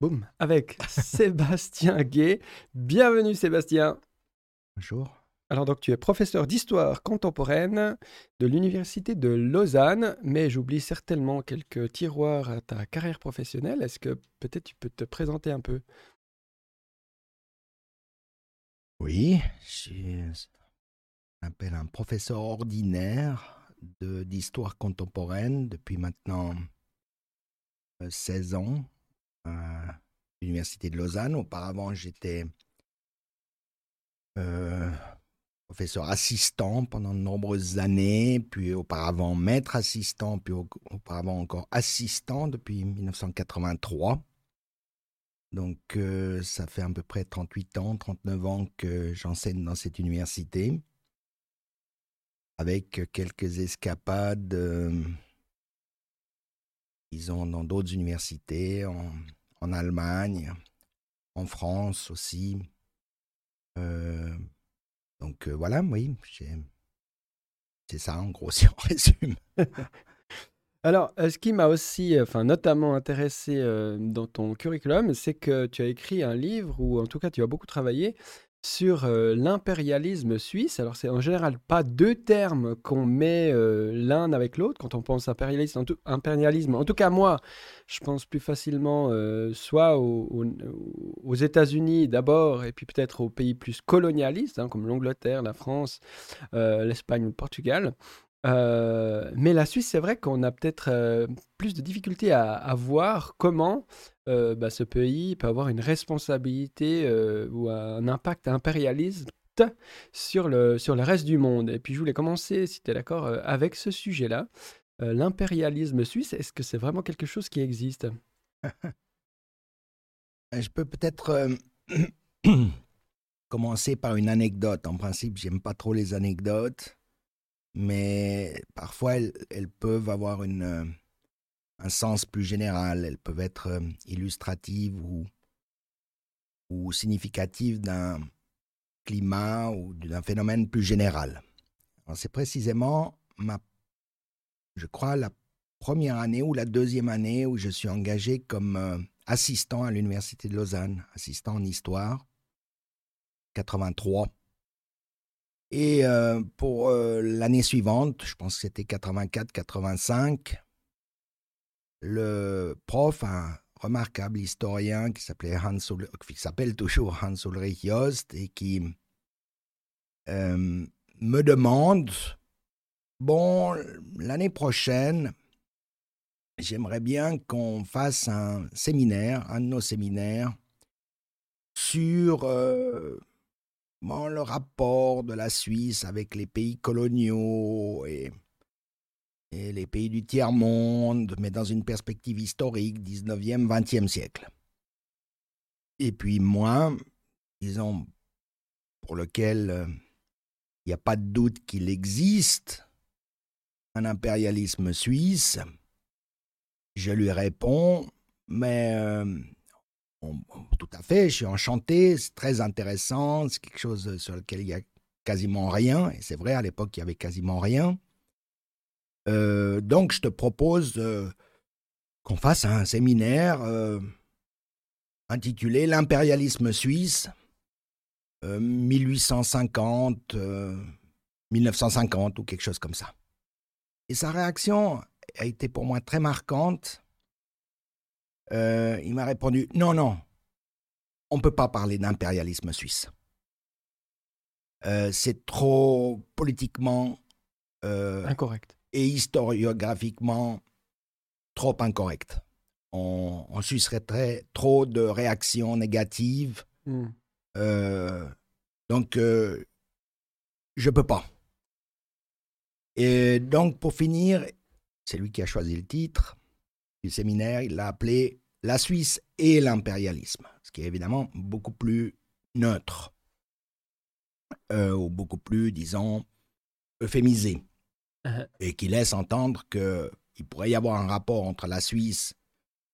Boum, avec Sébastien Gay. Bienvenue Sébastien. Bonjour. Alors donc tu es professeur d'histoire contemporaine de l'université de Lausanne, mais j'oublie certainement quelques tiroirs à ta carrière professionnelle. Est-ce que peut-être tu peux te présenter un peu? Oui, je suis un professeur ordinaire d'histoire contemporaine depuis maintenant 16 euh, ans à l'université de Lausanne. Auparavant, j'étais euh, professeur assistant pendant de nombreuses années, puis auparavant maître assistant, puis auparavant encore assistant depuis 1983. Donc euh, ça fait à peu près 38 ans, 39 ans que j'enseigne dans cette université, avec quelques escapades, euh, disons, dans d'autres universités, en Allemagne, en France aussi. Euh, donc euh, voilà, oui, c'est ça en gros si on résume. Alors, euh, ce qui m'a aussi, enfin, notamment intéressé dans ton curriculum, c'est que tu as écrit un livre, ou en tout cas tu as beaucoup travaillé sur euh, l'impérialisme suisse. Alors, c'est en général pas deux termes qu'on met euh, l'un avec l'autre quand on pense impérialisme. En tout. En tout cas, moi, je pense plus facilement euh, soit aux, États-Unis d'abord, et puis peut-être aux pays plus colonialistes, hein, comme l'Angleterre, la France, l'Espagne ou le Portugal. mais la Suisse, c'est vrai qu'on a peut-être plus de difficultés à voir comment euh, bah, ce pays peut avoir une responsabilité euh, ou un impact impérialiste sur le, sur le reste du monde. Et puis je voulais commencer, si tu es d'accord, euh, avec ce sujet-là. L'impérialisme suisse, est-ce que c'est vraiment quelque chose qui existe? Je peux peut-être commencer par une anecdote. En principe, j'aime pas trop les anecdotes, mais parfois elles peuvent avoir une un sens plus général. Elles peuvent être euh, illustratives ou, ou significatives d'un climat ou d'un phénomène plus général. C'est précisément, ma, je crois, la première année ou la deuxième année où je suis engagé comme euh, assistant à l'Université de Lausanne, assistant en histoire, 83. Et euh, pour l'année suivante, je pense que c'était 84-85, le prof, un remarquable historien qui s'appelait Hans qui s'appelle toujours Hans Ulrich Jost et qui euh, me demande bon l'année prochaine j'aimerais bien qu'on fasse un séminaire un de nos séminaires sur euh, le rapport de la Suisse avec les pays coloniaux et et les pays du tiers-monde, mais dans une perspective historique, 19e, 20e siècle. Et puis moi, disons, pour lequel euh, il n'y a pas de doute qu'il existe un impérialisme suisse, je lui réponds, mais euh, tout à fait, je suis enchanté, c'est très intéressant, c'est quelque chose sur lequel il y a quasiment rien, et c'est vrai, à l'époque, il y avait quasiment rien. Euh, donc, je te propose euh, qu'on fasse un séminaire euh, intitulé L'impérialisme suisse, 1850, 1950 ou quelque chose comme ça. Et sa réaction a été pour moi très marquante. il m'a répondu Non, non, on ne peut pas parler d'impérialisme suisse. c'est trop politiquement incorrect et historiographiquement trop incorrect. On, on susciterait trop de réactions négatives. Hmm. Euh, donc, euh, je peux pas. Et donc, pour finir, c'est lui qui a choisi le titre du séminaire. Il l'a appelé La Suisse et l'impérialisme, ce qui est évidemment beaucoup plus neutre, euh, ou beaucoup plus, disons, euphémisé. Et qui laisse entendre qu'il pourrait y avoir un rapport entre la Suisse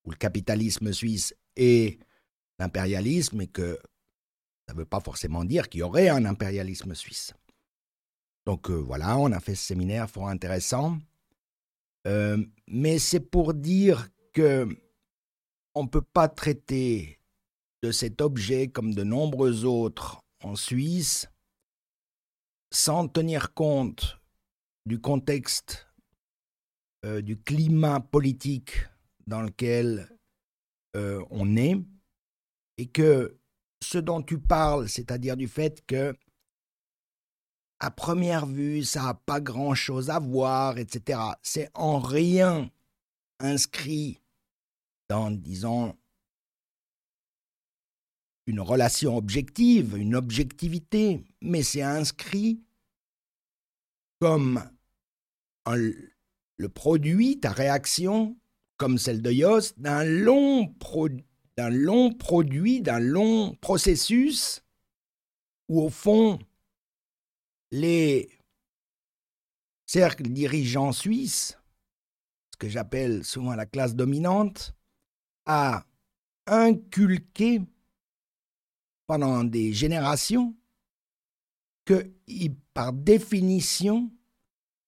ou le capitalisme suisse et l'impérialisme et que ça ne veut pas forcément dire qu'il y aurait un impérialisme suisse. Donc euh, voilà, on a fait ce séminaire fort intéressant. Euh, mais c'est pour dire que on ne peut pas traiter de cet objet comme de nombreux autres en Suisse sans tenir compte du contexte, euh, du climat politique dans lequel euh, on est, et que ce dont tu parles, c'est-à-dire du fait que à première vue, ça n'a pas grand-chose à voir, etc., c'est en rien inscrit dans, disons, une relation objective, une objectivité, mais c'est inscrit comme le produit, ta réaction, comme celle de Yost, d'un long, long produit, d'un long processus où, au fond, les cercles dirigeants suisses, ce que j'appelle souvent la classe dominante, a inculqué pendant des générations que, par définition,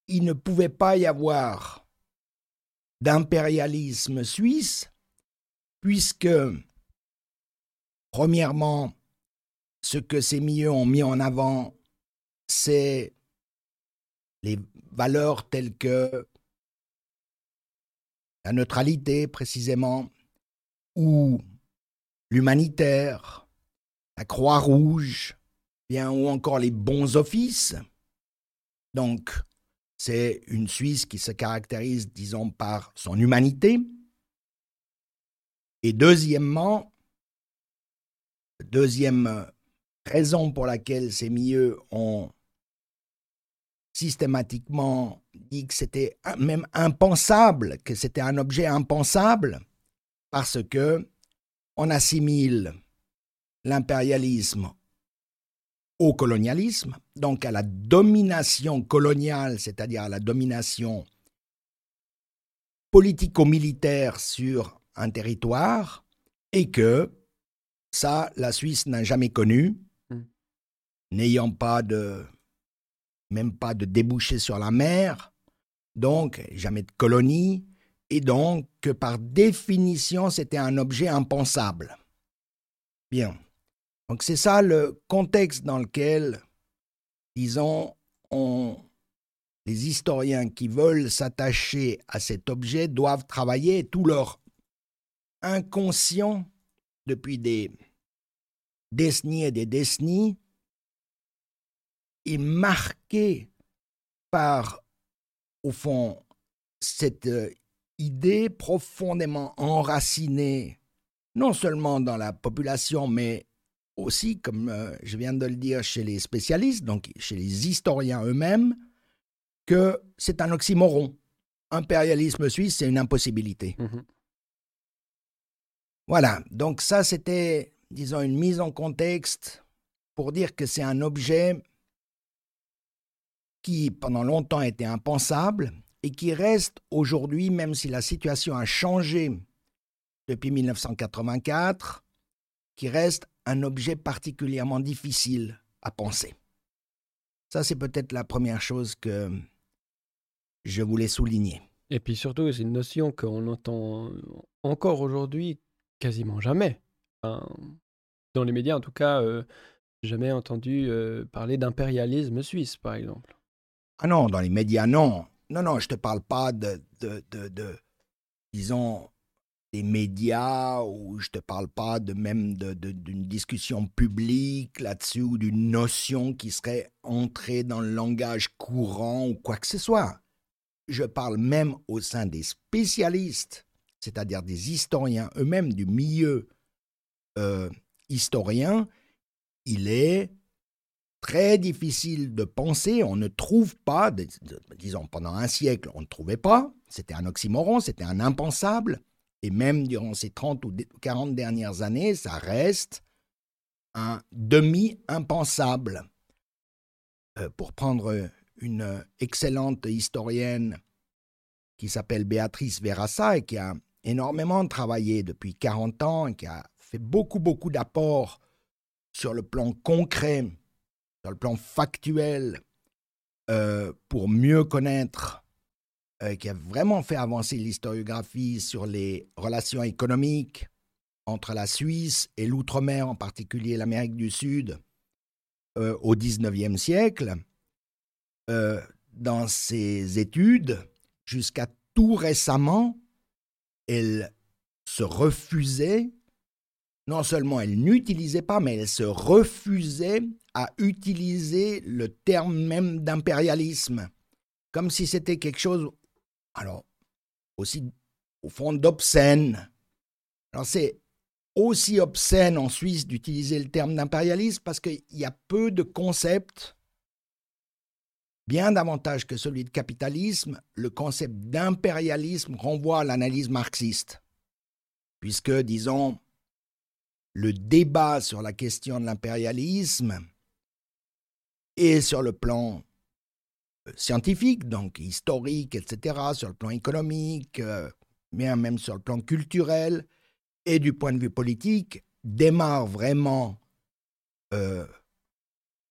il ne pouvait pas y avoir d'impérialisme suisse, puisque, premièrement, ce que ces milieux ont mis en avant, c'est les valeurs telles que la neutralité précisément, ou l'humanitaire, la Croix-Rouge, bien ou encore les bons offices. Donc, c'est une Suisse qui se caractérise, disons, par son humanité. Et deuxièmement, deuxième raison pour laquelle ces milieux ont systématiquement dit que c'était même impensable, que c'était un objet impensable, parce que on assimile l'impérialisme au colonialisme, donc à la domination coloniale, c'est-à-dire à la domination politico-militaire sur un territoire, et que ça, la Suisse n'a jamais connu, hmm. n'ayant pas de, même pas de débouché sur la mer, donc jamais de colonie, et donc que par définition c'était un objet impensable. Bien. Donc c'est ça le contexte dans lequel, disons, les historiens qui veulent s'attacher à cet objet doivent travailler tout leur inconscient depuis des décennies et des décennies est marqué par, au fond, cette euh, idée profondément enracinée, non seulement dans la population, mais aussi, comme euh, je viens de le dire, chez les spécialistes, donc chez les historiens eux-mêmes, que c'est un oxymoron. Impérialisme suisse, c'est une impossibilité. Mmh voilà, donc ça c'était, disons, une mise en contexte pour dire que c'est un objet qui, pendant longtemps, était impensable et qui reste aujourd'hui, même si la situation a changé depuis 1984, qui reste un objet particulièrement difficile à penser. Ça, c'est peut-être la première chose que je voulais souligner. Et puis surtout, c'est une notion qu'on entend encore aujourd'hui quasiment jamais. dans les médias, en tout cas, euh, jamais entendu euh, parler d'impérialisme suisse, par exemple. Ah non, dans les médias, non. Non, non, je ne te parle pas de, de, de, de disons, des médias ou je te parle pas de même d'une discussion publique là-dessus ou d'une notion qui serait entrée dans le langage courant ou quoi que ce soit. Je parle même au sein des spécialistes, c'est-à-dire des historiens eux-mêmes du milieu euh, historien, il est très difficile de penser, on ne trouve pas, disons pendant un siècle, on ne trouvait pas, c'était un oxymoron, c'était un impensable, et même durant ces 30 ou 40 dernières années, ça reste un demi-impensable. Euh, pour prendre une excellente historienne qui s'appelle Béatrice Verassa et qui a énormément travaillé depuis 40 ans et qui a fait beaucoup, beaucoup d'apports sur le plan concret, sur le plan factuel, euh, pour mieux connaître euh, qui a vraiment fait avancer l'historiographie sur les relations économiques entre la Suisse et l'outre-mer, en particulier l'Amérique du Sud, euh, au XIXe siècle, euh, dans ses études, jusqu'à tout récemment, elle se refusait, non seulement elle n'utilisait pas, mais elle se refusait à utiliser le terme même d'impérialisme, comme si c'était quelque chose, alors, aussi au fond d'obscène. Alors c'est aussi obscène en Suisse d'utiliser le terme d'impérialisme parce qu'il y a peu de concepts, bien davantage que celui de capitalisme, le concept d'impérialisme renvoie à l'analyse marxiste, puisque, disons, le débat sur la question de l'impérialisme est sur le plan scientifique, donc historique, etc., sur le plan économique, euh, mais même sur le plan culturel, et du point de vue politique, démarre vraiment euh,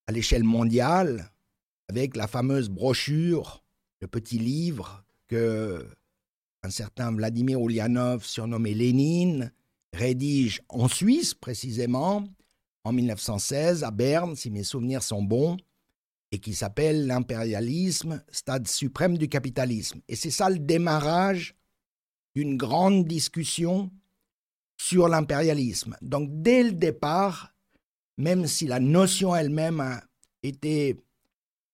à l'échelle mondiale avec la fameuse brochure, le petit livre que un certain Vladimir Ulyanov, surnommé Lénine, rédige en Suisse précisément en 1916 à Berne, si mes souvenirs sont bons, et qui s'appelle L'impérialisme, stade suprême du capitalisme. Et c'est ça le démarrage d'une grande discussion sur l'impérialisme. Donc dès le départ, même si la notion elle-même a été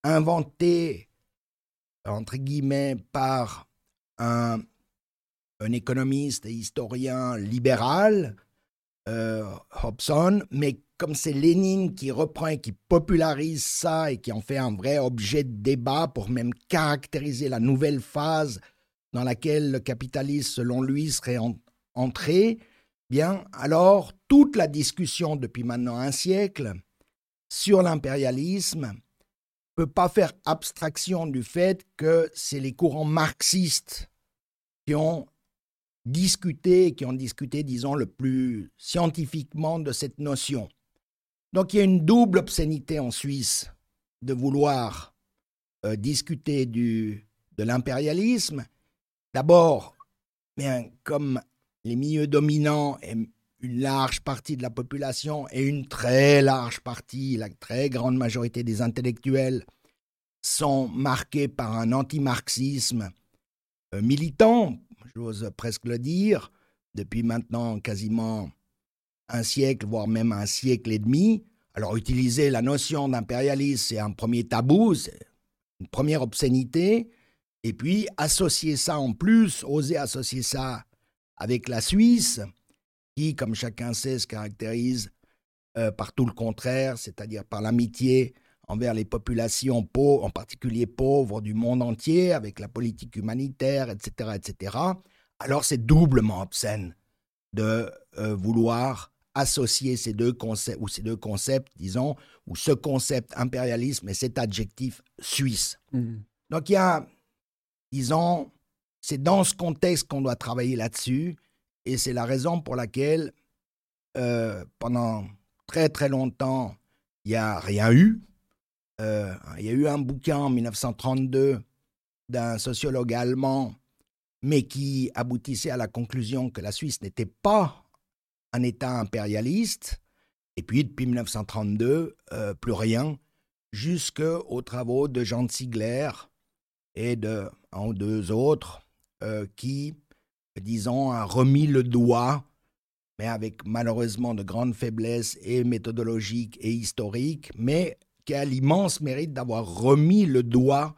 inventée, entre guillemets, par un, économiste et historien libéral, euh, Hobson, mais comme c'est Lénine qui reprend et qui popularise ça et qui en fait un vrai objet de débat pour même caractériser la nouvelle phase dans laquelle le capitalisme, selon lui, serait entré, Bien, alors, toute la discussion depuis maintenant un siècle sur l'impérialisme ne peut pas faire abstraction du fait que c'est les courants marxistes qui ont discuté, qui ont discuté, disons, le plus scientifiquement de cette notion. Donc il y a une double obscénité en Suisse de vouloir euh, discuter du, de l'impérialisme. D'abord, bien, comme les milieux dominants et une large partie de la population et une très large partie, la très grande majorité des intellectuels sont marqués par un anti-marxisme euh, militant, j'ose presque le dire, depuis maintenant quasiment un siècle, voire même un siècle et demi. Alors utiliser la notion d'impérialisme, c'est un premier tabou, c'est une première obscénité, et puis associer ça en plus, oser associer ça avec la Suisse, qui, comme chacun sait, se caractérise euh, par tout le contraire, c'est-à-dire par l'amitié envers les populations pauvres, en particulier pauvres du monde entier, avec la politique humanitaire, etc., etc., alors c'est doublement obscène de euh, vouloir associer ces deux concepts, ou ces deux concepts, disons, ou ce concept impérialisme et cet adjectif suisse. Mmh. Donc il y a, disons, c'est dans ce contexte qu'on doit travailler là-dessus, et c'est la raison pour laquelle, euh, pendant très très longtemps, il n'y a rien eu. Euh, il y a eu un bouquin en 1932 d'un sociologue allemand, mais qui aboutissait à la conclusion que la Suisse n'était pas un État impérialiste. Et puis, depuis 1932, euh, plus rien, jusqu'aux travaux de Jean Ziegler et de ou deux autres euh, qui, disons, a remis le doigt, mais avec malheureusement de grandes faiblesses et méthodologiques et historiques, mais qui a l'immense mérite d'avoir remis le doigt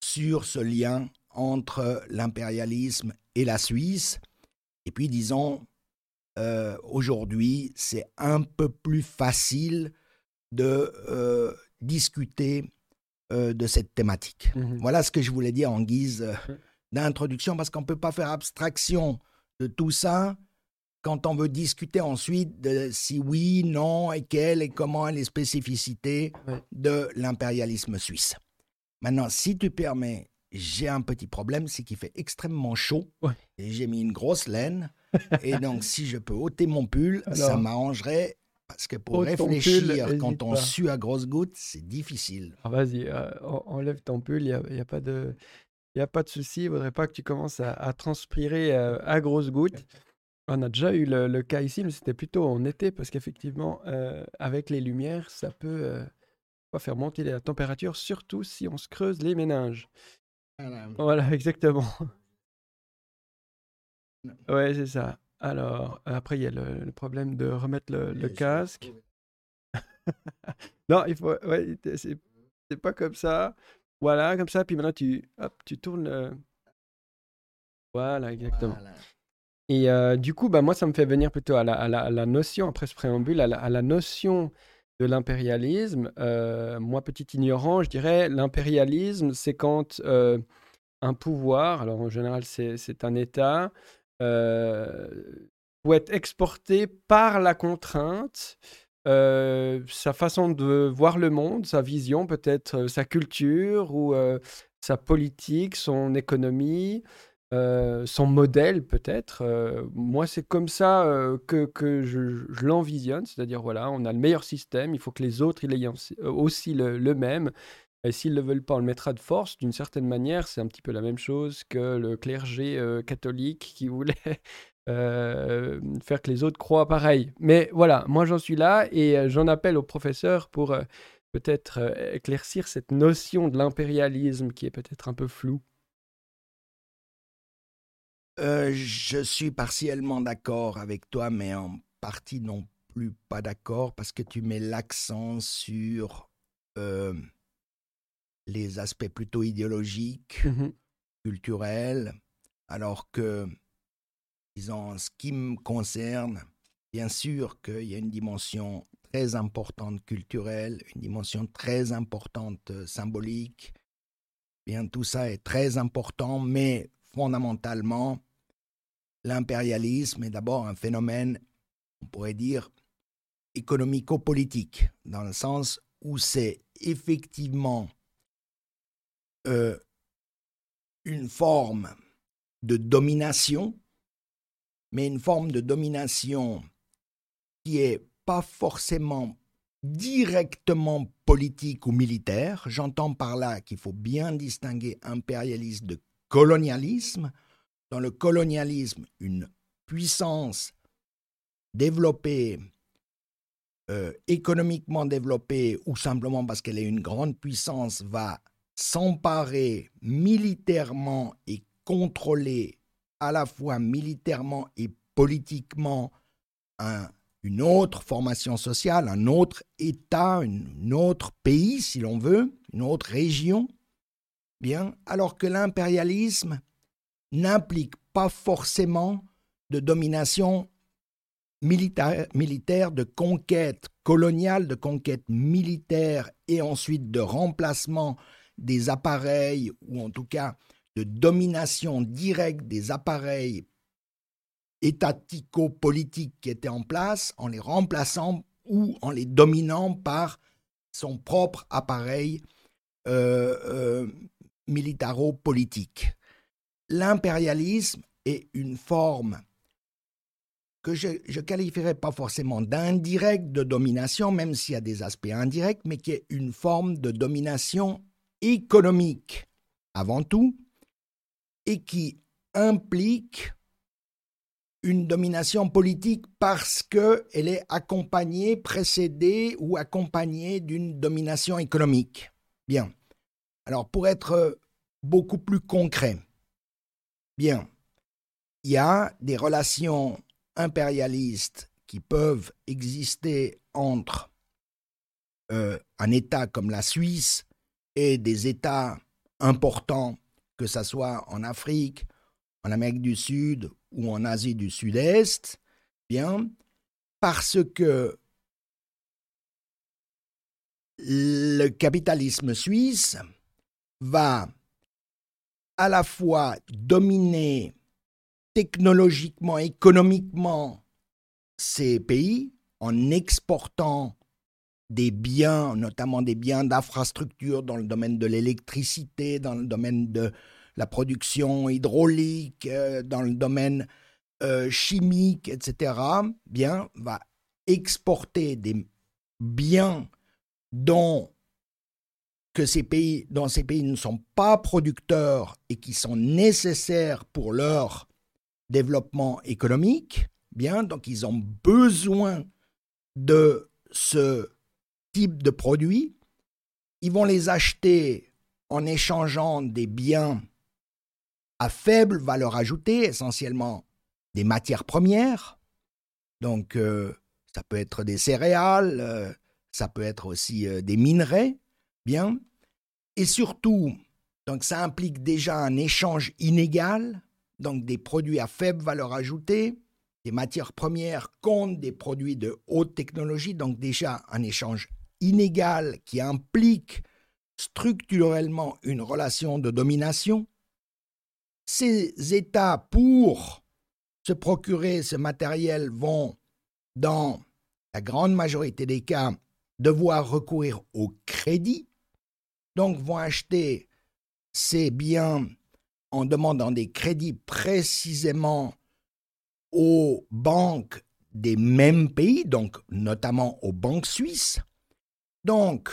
sur ce lien entre l'impérialisme et la Suisse. Et puis, disons, euh, aujourd'hui, c'est un peu plus facile de euh, discuter de cette thématique. Mmh voilà ce que je voulais dire en guise d'introduction parce qu'on ne peut pas faire abstraction de tout ça quand on veut discuter ensuite de si oui, non, et quelles et comment les spécificités de l'impérialisme suisse. Maintenant, si tu permets, j'ai un petit problème, c'est qu'il fait extrêmement chaud et j'ai mis une grosse laine. et donc, si je peux ôter mon pull, ça m'arrangerait parce que pour réfléchir quand on sue à grosses gouttes, c'est difficile. Ah, vas-y, euh, enlève ton pull, il n'y a, a, pas de. Il n'y a pas de souci, il ne faudrait pas que tu commences à, transpirer euh, à grosses gouttes. On a déjà eu le, cas ici, mais c'était plutôt en été, parce qu'effectivement, euh, avec les lumières, ça peut euh, faire monter la température, surtout si on se creuse les méninges. Voilà, exactement. Ouais, c'est ça. Alors, après, il y a le, problème de remettre le, casque. non, il faut. Ouais, c'est pas comme ça. Voilà, comme ça. Puis maintenant, tu, hop, tu tournes. Voilà, exactement. Et euh, du coup, bah, moi, ça me fait venir plutôt à la, à la, notion, après ce préambule, à la, notion de l'impérialisme. Euh, moi, petit ignorant, je dirais, l'impérialisme, c'est quand euh, un pouvoir, alors en général, c'est un État, peut être exporté par la contrainte sa façon de voir le monde, sa vision, peut-être sa culture ou sa politique, son économie, son modèle peut-être. moi, c'est comme ça que, que je, l'envisionne, c'est-à-dire voilà, on a le meilleur système, il faut que les autres aient aussi le, le même. Et s'ils ne le veulent pas, on le mettra de force. D'une certaine manière, c'est un petit peu la même chose que le clergé catholique qui voulait euh, faire que les autres croient pareil. Mais voilà, moi j'en suis là et euh, j'en appelle au professeur pour euh, peut-être éclaircir cette notion de l'impérialisme qui est peut-être un peu floue. Je suis partiellement d'accord avec toi, mais en partie non plus pas d'accord parce que tu mets l'accent sur les aspects plutôt idéologiques, mmh culturels, alors que en ce qui me concerne, bien sûr qu'il y a une dimension très importante culturelle, une dimension très importante euh, symbolique. Bien, tout ça est très important, mais fondamentalement, l'impérialisme est d'abord un phénomène, on pourrait dire, économico-politique, dans le sens où c'est effectivement euh, une forme de domination mais une forme de domination qui est pas forcément directement politique ou militaire. J'entends par là qu'il faut bien distinguer impérialisme de colonialisme. Dans le colonialisme, une puissance développée, euh, économiquement développée, ou simplement parce qu'elle est une grande puissance, va s'emparer militairement et contrôler à la fois militairement et politiquement une autre formation sociale, un autre État, un autre pays, si l'on veut, une autre région, bien, alors que l'impérialisme n'implique pas forcément de domination militaire, de conquête coloniale, de conquête militaire et ensuite de remplacement des appareils, ou en tout cas de domination directe des appareils étatico-politiques qui étaient en place en les remplaçant ou en les dominant par son propre appareil euh, euh, militaro-politique. L'impérialisme est une forme que je ne qualifierais pas forcément d'indirect de domination, même s'il y a des aspects indirects, mais qui est une forme de domination économique avant tout, et qui implique une domination politique parce qu'elle est accompagnée, précédée ou accompagnée d'une domination économique. Bien. Alors pour être beaucoup plus concret, bien, il y a des relations impérialistes qui peuvent exister entre euh, un État comme la Suisse et des États importants que ce soit en Afrique, en Amérique du Sud ou en Asie du Sud-Est, bien, parce que le capitalisme suisse va à la fois dominer technologiquement, économiquement ces pays en exportant des biens, notamment des biens d'infrastructure dans le domaine de l'électricité, dans le domaine de la production hydraulique, euh, dans le domaine euh, chimique, etc., bien, va exporter des biens dont que ces pays, dont ces pays ne sont pas producteurs et qui sont nécessaires pour leur développement économique, Bien, donc ils ont besoin de ce type de produits. Ils vont les acheter en échangeant des biens à faible valeur ajoutée, essentiellement des matières premières. Donc, euh, ça peut être des céréales, euh, ça peut être aussi euh, des minerais, Et surtout, donc ça implique déjà un échange inégal, donc des produits à faible valeur ajoutée, des matières premières contre des produits de haute technologie, donc déjà un échange inégal qui implique structurellement une relation de domination. Ces États, pour se procurer ce matériel, vont, dans la grande majorité des cas, devoir recourir au crédit, donc vont acheter ces biens en demandant des crédits précisément aux banques des mêmes pays, donc notamment aux banques suisses. Donc,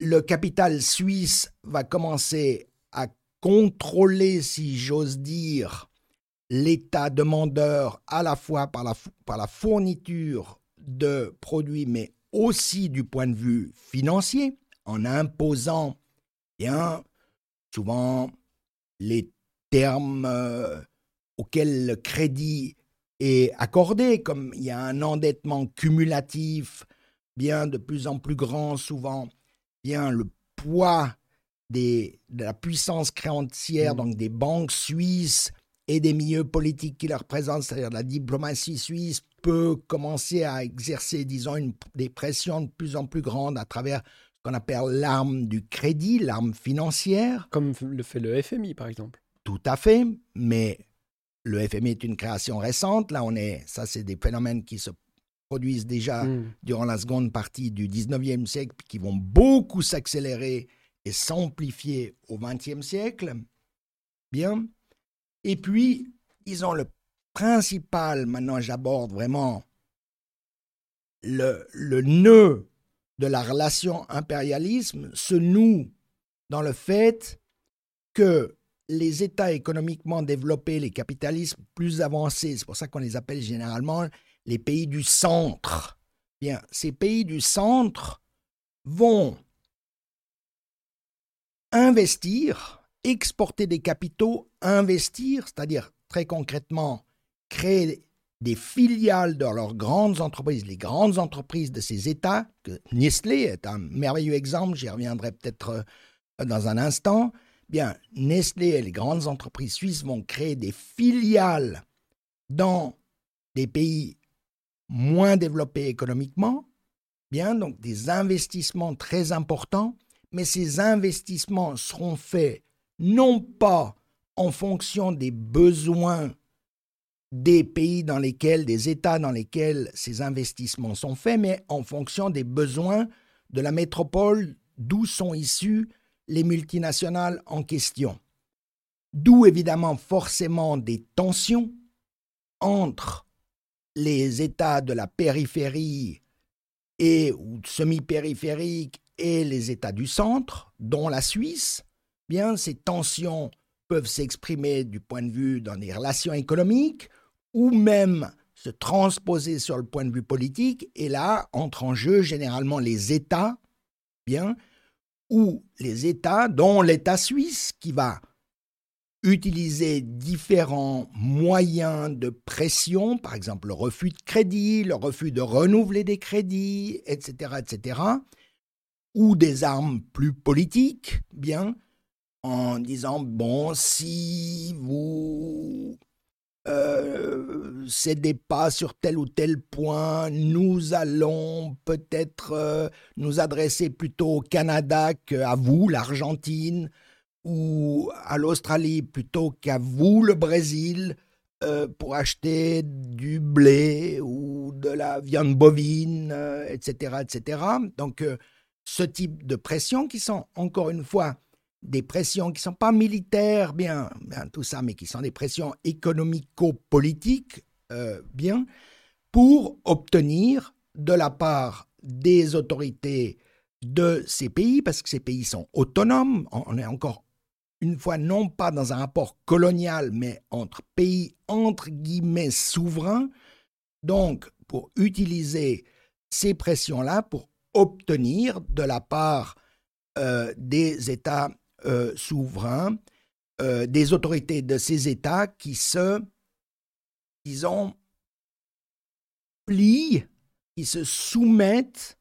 le capital suisse va commencer à contrôler, si j'ose dire, l'État demandeur à la fois par la, par la fourniture de produits, mais aussi du point de vue financier, en imposant bien souvent les termes euh, auxquels le crédit est accordé, comme il y a un endettement cumulatif bien de plus en plus grand souvent, bien le poids des, de la puissance créancière, mmh. donc des banques suisses et des milieux politiques qui les représentent, c'est-à-dire la diplomatie suisse, peut commencer à exercer, disons, une, des pressions de plus en plus grandes à travers qu'on appelle l'arme du crédit, l'arme financière. Comme le fait le FMI, par exemple. Tout à fait, mais le FMI est une création récente. Là, on est, ça, c'est des phénomènes qui se produisent déjà mmh. durant la seconde partie du 19e siècle, qui vont beaucoup s'accélérer et s'amplifier au 20e siècle. Bien. Et puis, ils ont le principal, maintenant j'aborde vraiment le, le nœud de la relation impérialisme, se noue dans le fait que les États économiquement développés, les capitalismes plus avancés, c'est pour ça qu'on les appelle généralement les pays du centre. Ces pays du centre vont investir, exporter des capitaux, investir, c'est-à-dire très concrètement créer des filiales dans leurs grandes entreprises, les grandes entreprises de ces États, Nestlé est un merveilleux exemple, j'y reviendrai peut-être euh, dans un instant, bien, Nestlé et les grandes entreprises suisses vont créer des filiales dans des pays moins développés économiquement, bien, donc des investissements très importants, mais ces investissements seront faits non pas en fonction des besoins des pays dans lesquels, des États dans lesquels ces investissements sont faits, mais en fonction des besoins de la métropole d'où sont issues les multinationales en question. D'où évidemment forcément des tensions entre les États de la périphérie et ou semi-périphériques et les États du centre, dont la Suisse, bien ces tensions peuvent s'exprimer du point de vue dans les relations économiques ou même se transposer sur le point de vue politique. Et là entrent en jeu généralement les États, bien, ou les États, dont l'État suisse, qui va utiliser différents moyens de pression, par exemple le refus de crédit, le refus de renouveler des crédits, etc., etc., ou des armes plus politiques, bien, en disant, bon, si vous euh, cédez pas sur tel ou tel point, nous allons peut-être euh, nous adresser plutôt au Canada qu'à vous, l'Argentine, ou à l'Australie plutôt qu'à vous, le Brésil, euh, pour acheter du blé ou de la viande bovine, etc., etc. Donc, ce type de pressions qui sont, encore une fois, des pressions qui ne sont pas militaires, bien, bien, tout ça, mais qui sont des pressions économico-politiques, euh, bien, pour obtenir de la part des autorités de ces pays, parce que ces pays sont autonomes, on est encore une fois non pas dans un rapport colonial, mais entre pays entre guillemets souverains, donc pour utiliser ces pressions-là pour obtenir de la part euh, des États euh, souverains, euh, des autorités de ces États qui se, disons, plient, qui se soumettent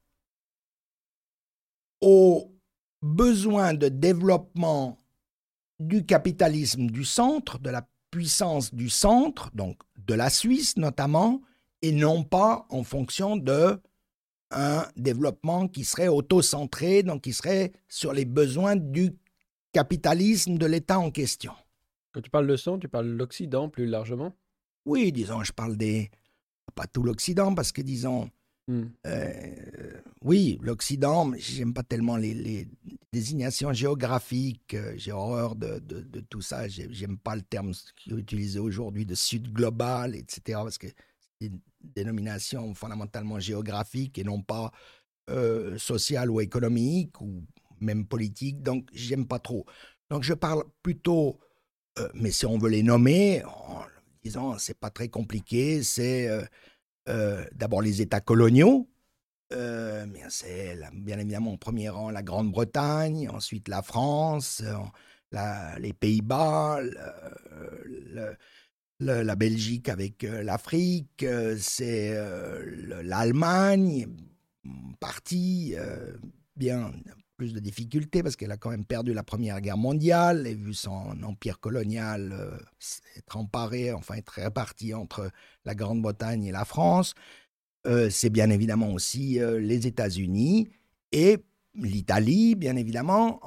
aux besoins de développement du capitalisme du centre, de la puissance du centre, donc de la Suisse notamment, et non pas en fonction de un développement qui serait auto-centré, donc qui serait sur les besoins du capitalisme de l'État en question. Quand tu parles de son, tu parles de l'Occident plus largement? Oui, disons, je parle des... Pas tout l'Occident, parce que, disons, hmm. euh, oui, l'Occident, j'aime pas tellement les, désignations géographiques, euh, j'ai horreur de, de, tout ça, j'aime pas le terme qui est utilisé aujourd'hui de Sud global, etc., parce que c'est une dénomination fondamentalement géographique et non pas euh, sociale ou économique ou même politique, donc j'aime pas trop. Donc je parle plutôt, euh, mais si on veut les nommer, disons, c'est pas très compliqué, c'est euh, d'abord les États coloniaux, mais c'est bien évidemment en premier rang la Grande-Bretagne, ensuite la France, les Pays-Bas, la Belgique avec euh, l'Afrique, euh, c'est euh, l'Allemagne, partie, bien plus de difficultés parce qu'elle a quand même perdu la Première Guerre mondiale et vu son empire colonial être emparé, enfin être réparti entre la Grande-Bretagne et la France. c'est bien évidemment aussi les États-Unis et l'Italie, bien évidemment,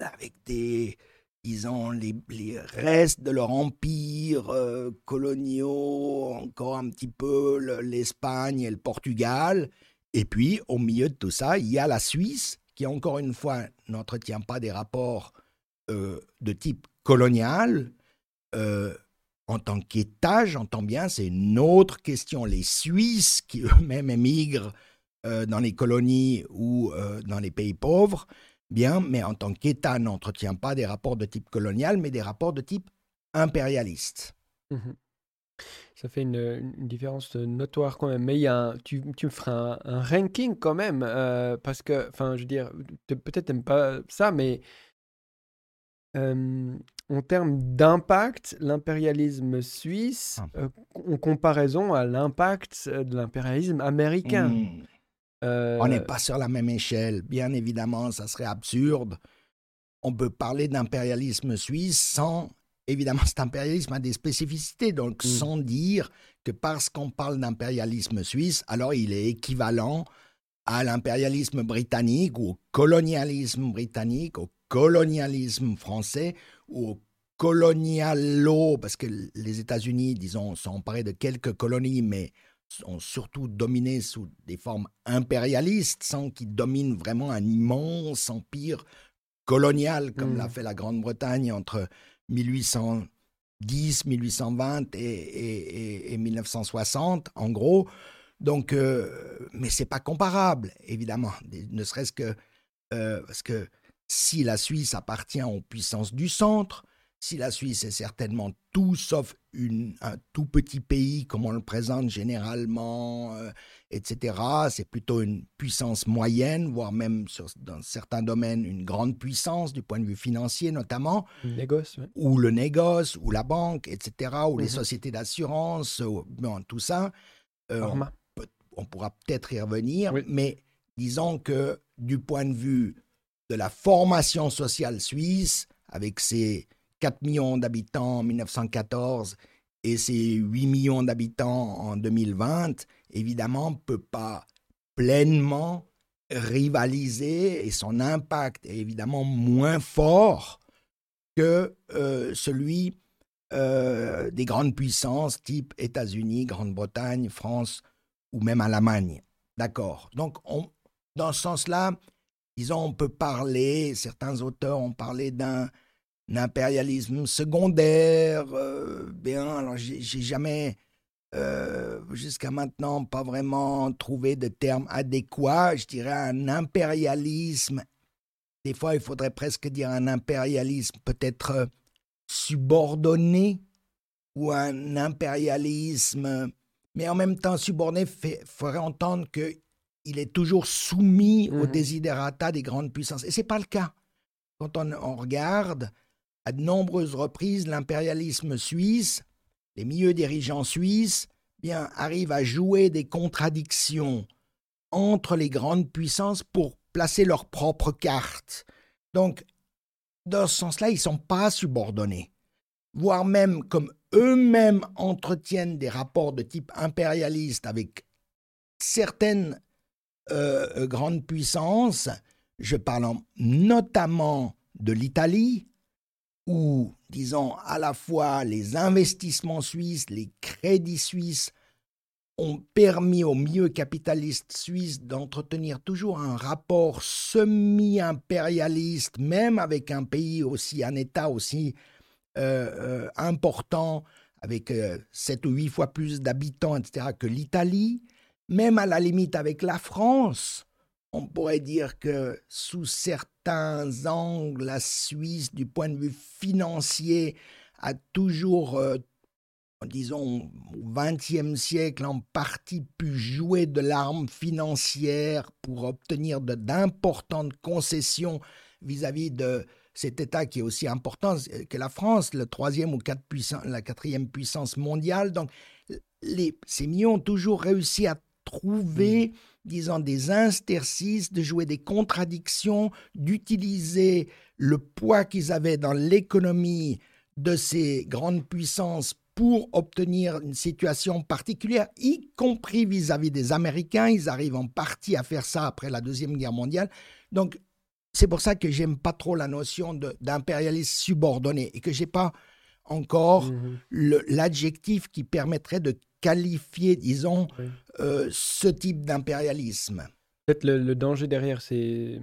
avec des, disons, les, les, restes de leur empire euh, coloniaux, encore un petit peu l'Espagne et le Portugal. Et puis, au milieu de tout ça, il y a la Suisse, qui encore une fois n'entretient pas des rapports euh, de type colonial. Euh, en tant qu'État, j'entends bien, c'est une autre question. Les Suisses, qui eux-mêmes émigrent dans les colonies ou dans les pays pauvres, bien, mais en tant qu'État n'entretient pas des rapports de type colonial, mais des rapports de type impérialiste. Mmh Ça fait une, différence notoire quand même. Mais il y a tu, tu me feras un, ranking quand même, euh, parce que, enfin, je veux dire, peut-être n'aimes pas ça, mais en termes d'impact, l'impérialisme suisse, ah. euh, en comparaison à l'impact de l'impérialisme américain. Mmh. On n'est euh, pas sur la même échelle. Bien évidemment, ça serait absurde. On peut parler d'impérialisme suisse sans. Évidemment, cet impérialisme a des spécificités, donc mmh. sans dire que parce qu'on parle d'impérialisme suisse, alors il est équivalent à l'impérialisme britannique ou au colonialisme britannique, au colonialisme français ou au colonialo, parce que les États-Unis, disons, sont emparés de quelques colonies, mais ont surtout dominé sous des formes impérialistes, sans qu'ils dominent vraiment un immense empire colonial, comme l'a mmh. fait la Grande-Bretagne entre 1810, 1820 et, 1960, en gros. Donc, euh, mais c'est pas comparable, évidemment, ne serait-ce que euh, parce que si la Suisse appartient aux puissances du centre, si la Suisse est certainement tout sauf une, un tout petit pays comme on le présente généralement, euh, etc., c'est plutôt une puissance moyenne, voire même dans certains domaines une grande puissance du point de vue financier notamment. Le négoce, Ou le négoce, ou la banque, etc., ou les mhm. sociétés d'assurance, bon, tout ça. Euh, on, pourra peut-être y revenir, mais disons que du point de vue de la formation sociale suisse, avec ses 4 millions d'habitants en 1914 et ses 8 millions d'habitants en 2020, évidemment, ne peut pas pleinement rivaliser et son impact est évidemment moins fort que euh, celui euh, des grandes puissances type États-Unis, Grande-Bretagne, France ou même Allemagne. D'accord. Donc, dans ce sens-là, disons, on peut parler, certains auteurs ont parlé d'un l'impérialisme secondaire. Euh, bien, alors j'ai jamais, euh, jusqu'à maintenant, pas vraiment trouvé de terme adéquat. Je dirais un impérialisme. Des fois, il faudrait presque dire un impérialisme peut-être euh, subordonné ou un impérialisme mais en même temps subordonné ferait entendre qu'il est toujours soumis aux mhm. desiderata des grandes puissances. Et ce n'est pas le cas. Quand on, regarde à de nombreuses reprises l'impérialisme suisse, les milieux dirigeants suisses, bien, arrivent à jouer des contradictions entre les grandes puissances pour placer leurs propres cartes. Donc, dans ce sens-là, ils ne sont pas subordonnés, voire même comme eux-mêmes entretiennent des rapports de type impérialiste avec certaines euh, grandes puissances, je parle notamment de l'Italie, où, disons, à la fois les investissements suisses, les crédits suisses ont permis au milieu capitaliste suisse d'entretenir toujours un rapport semi-impérialiste, même avec un pays aussi, un État aussi euh, euh, important, avec euh, sept ou huit fois plus d'habitants, etc., que l'Italie, même à la limite avec la France. On pourrait dire que sous certains angles, la Suisse, du point de vue financier, a toujours disons, au XXe siècle, en partie pu jouer de l'arme financière pour obtenir d'importantes concessions vis-à-vis de cet État qui est aussi important que la France, le troisième ou la quatrième puissance mondiale. Donc, les, ces millions ont toujours réussi à trouver, mmh. Disons, des interstices, de jouer des contradictions, d'utiliser le poids qu'ils avaient dans l'économie de ces grandes puissances pour obtenir une situation particulière, y compris vis-à-vis des Américains. Ils arrivent en partie à faire ça après la Deuxième Guerre mondiale. Donc, c'est pour ça que j'aime pas trop la notion d'impérialisme subordonné et que j'ai pas encore mmh l'adjectif qui permettrait de qualifier, disons, euh, ce type d'impérialisme. Peut-être le, danger derrière ces,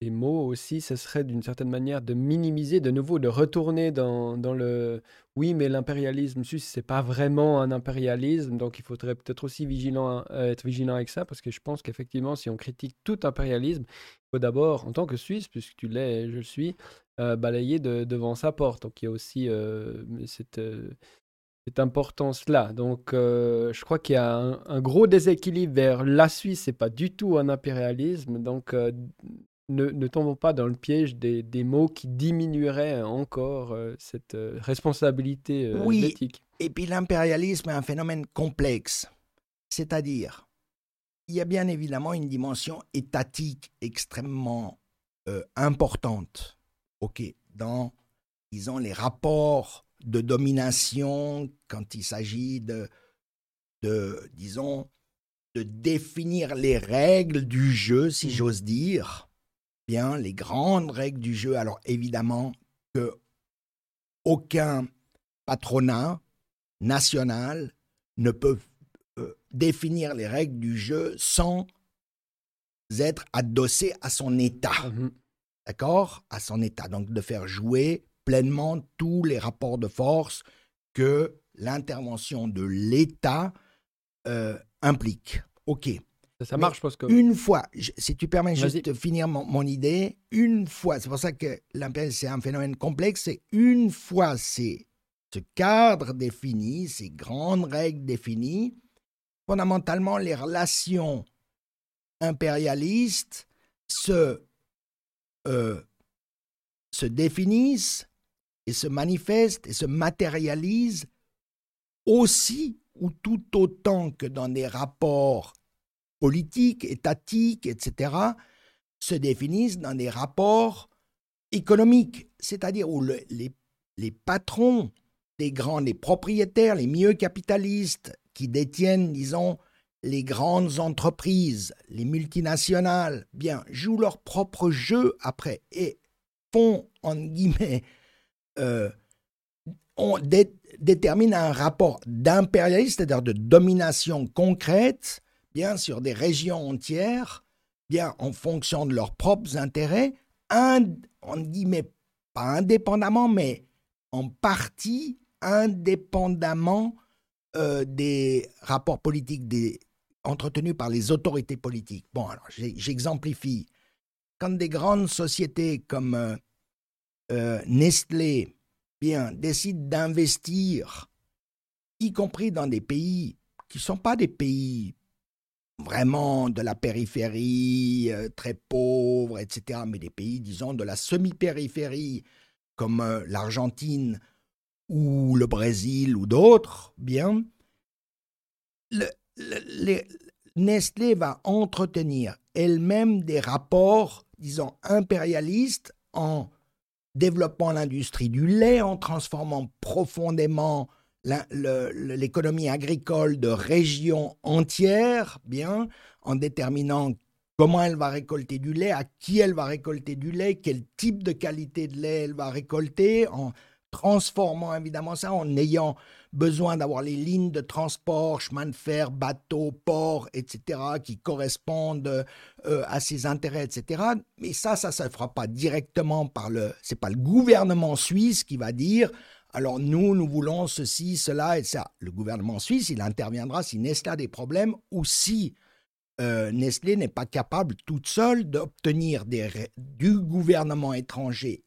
ces, mots aussi, ce serait d'une certaine manière de minimiser, de nouveau, de retourner dans, dans le oui, mais l'impérialisme suisse, c'est pas vraiment un impérialisme, donc il faudrait peut-être aussi vigilant, euh, être vigilant avec ça, parce que je pense qu'effectivement, si on critique tout impérialisme, il faut d'abord, en tant que Suisse, puisque tu l'es, je le suis, euh, balayer devant sa porte. Donc il y a aussi euh, cette cette importance-là. Donc, euh, je crois qu'il y a un, gros déséquilibre vers la Suisse, c'est pas du tout un impérialisme. Donc, euh, ne, tombons pas dans le piège des, mots qui diminueraient encore euh, cette responsabilité oui, éthique. Et puis, l'impérialisme est un phénomène complexe. C'est-à-dire, il y a bien évidemment une dimension étatique extrêmement importante, ok, dans, disons, les rapports de domination, quand il s'agit de, de, disons, de définir les règles du jeu, si mmh. j'ose dire, bien, les grandes règles du jeu. Alors évidemment que aucun patronat national ne peut euh, définir les règles du jeu sans être adossé à son État. Mmh D'accord? À son État. Donc de faire jouer pleinement tous les rapports de force que l'intervention de l'État euh, implique. OK. Ça, marche parce que. Une fois, si tu permets juste de finir mon, idée, une fois, c'est pour ça que l'impérialisme, c'est un phénomène complexe, c'est une fois c'est ce cadre défini, ces grandes règles définies, fondamentalement, les relations impérialistes se, euh, se définissent et se manifeste et se matérialise aussi ou tout autant que dans des rapports politiques, étatiques, etc., se définissent dans des rapports économiques, c'est-à-dire où les, les patrons des grands, les propriétaires, les mieux capitalistes qui détiennent, disons, les grandes entreprises, les multinationales, bien, jouent leur propre jeu après et font, en guillemets, euh, on détermine un rapport d'impérialisme, c'est-à-dire de domination concrète, bien sur des régions entières, bien en fonction de leurs propres intérêts, un, on guillemets, pas indépendamment, mais en partie indépendamment euh, des rapports politiques entretenus par les autorités politiques. Bon, alors j'exemplifie. Quand des grandes sociétés comme euh, Nestlé bien, décide d'investir, y compris dans des pays qui ne sont pas des pays vraiment de la périphérie, euh, très pauvres, etc., mais des pays, disons, de la semi-périphérie, comme euh, l'Argentine ou le Brésil ou d'autres, bien, Nestlé va entretenir elle-même des rapports, disons, impérialistes en développant l'industrie du lait, en transformant profondément l'économie agricole de régions entières, bien, en déterminant comment elle va récolter du lait, à qui elle va récolter du lait, quel type de qualité de lait elle va récolter, en transformant évidemment ça, en ayant besoin d'avoir les lignes de transport, chemin de fer, bateau, port, etc., qui correspondent euh, à ses intérêts, etc. Mais ça, ça ne se fera pas directement par le... C'est pas le gouvernement suisse qui va dire alors nous, nous voulons ceci, cela et ça. Le gouvernement suisse, il interviendra si Nestlé a des problèmes ou si euh, Nestlé n'est pas capable toute seule d'obtenir du gouvernement étranger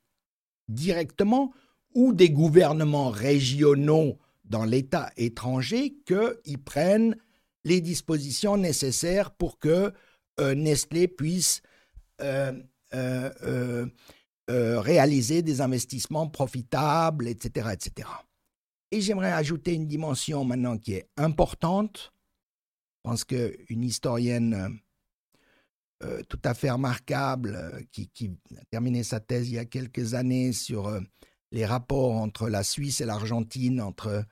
directement ou des gouvernements régionaux dans l'État étranger qu'ils prennent les dispositions nécessaires pour que euh, Nestlé puisse euh, euh, réaliser des investissements profitables, etc. etc. Et j'aimerais ajouter une dimension maintenant qui est importante. Je pense qu'une historienne tout à fait remarquable, qui, qui, a terminé sa thèse il y a quelques années sur les rapports entre la Suisse et l'Argentine entre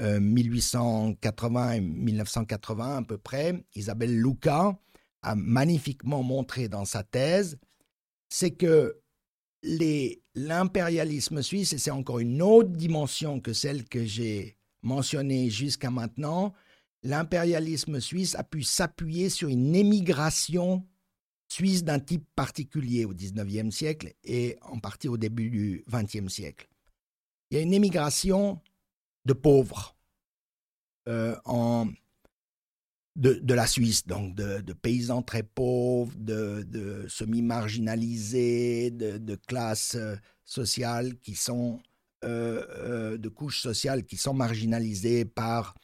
1880 et 1980 à peu près, Isabelle Luca a magnifiquement montré dans sa thèse, c'est que l'impérialisme suisse, et c'est encore une autre dimension que celle que j'ai mentionnée jusqu'à maintenant, l'impérialisme suisse a pu s'appuyer sur une émigration suisse d'un type particulier au XIXe siècle et en partie au début du XXe siècle. Il y a une émigration de pauvres euh, en de, la Suisse, donc de, paysans très pauvres, de, semi-marginalisés, de, classes euh, sociales qui sont, euh, de couches sociales qui sont marginalisées par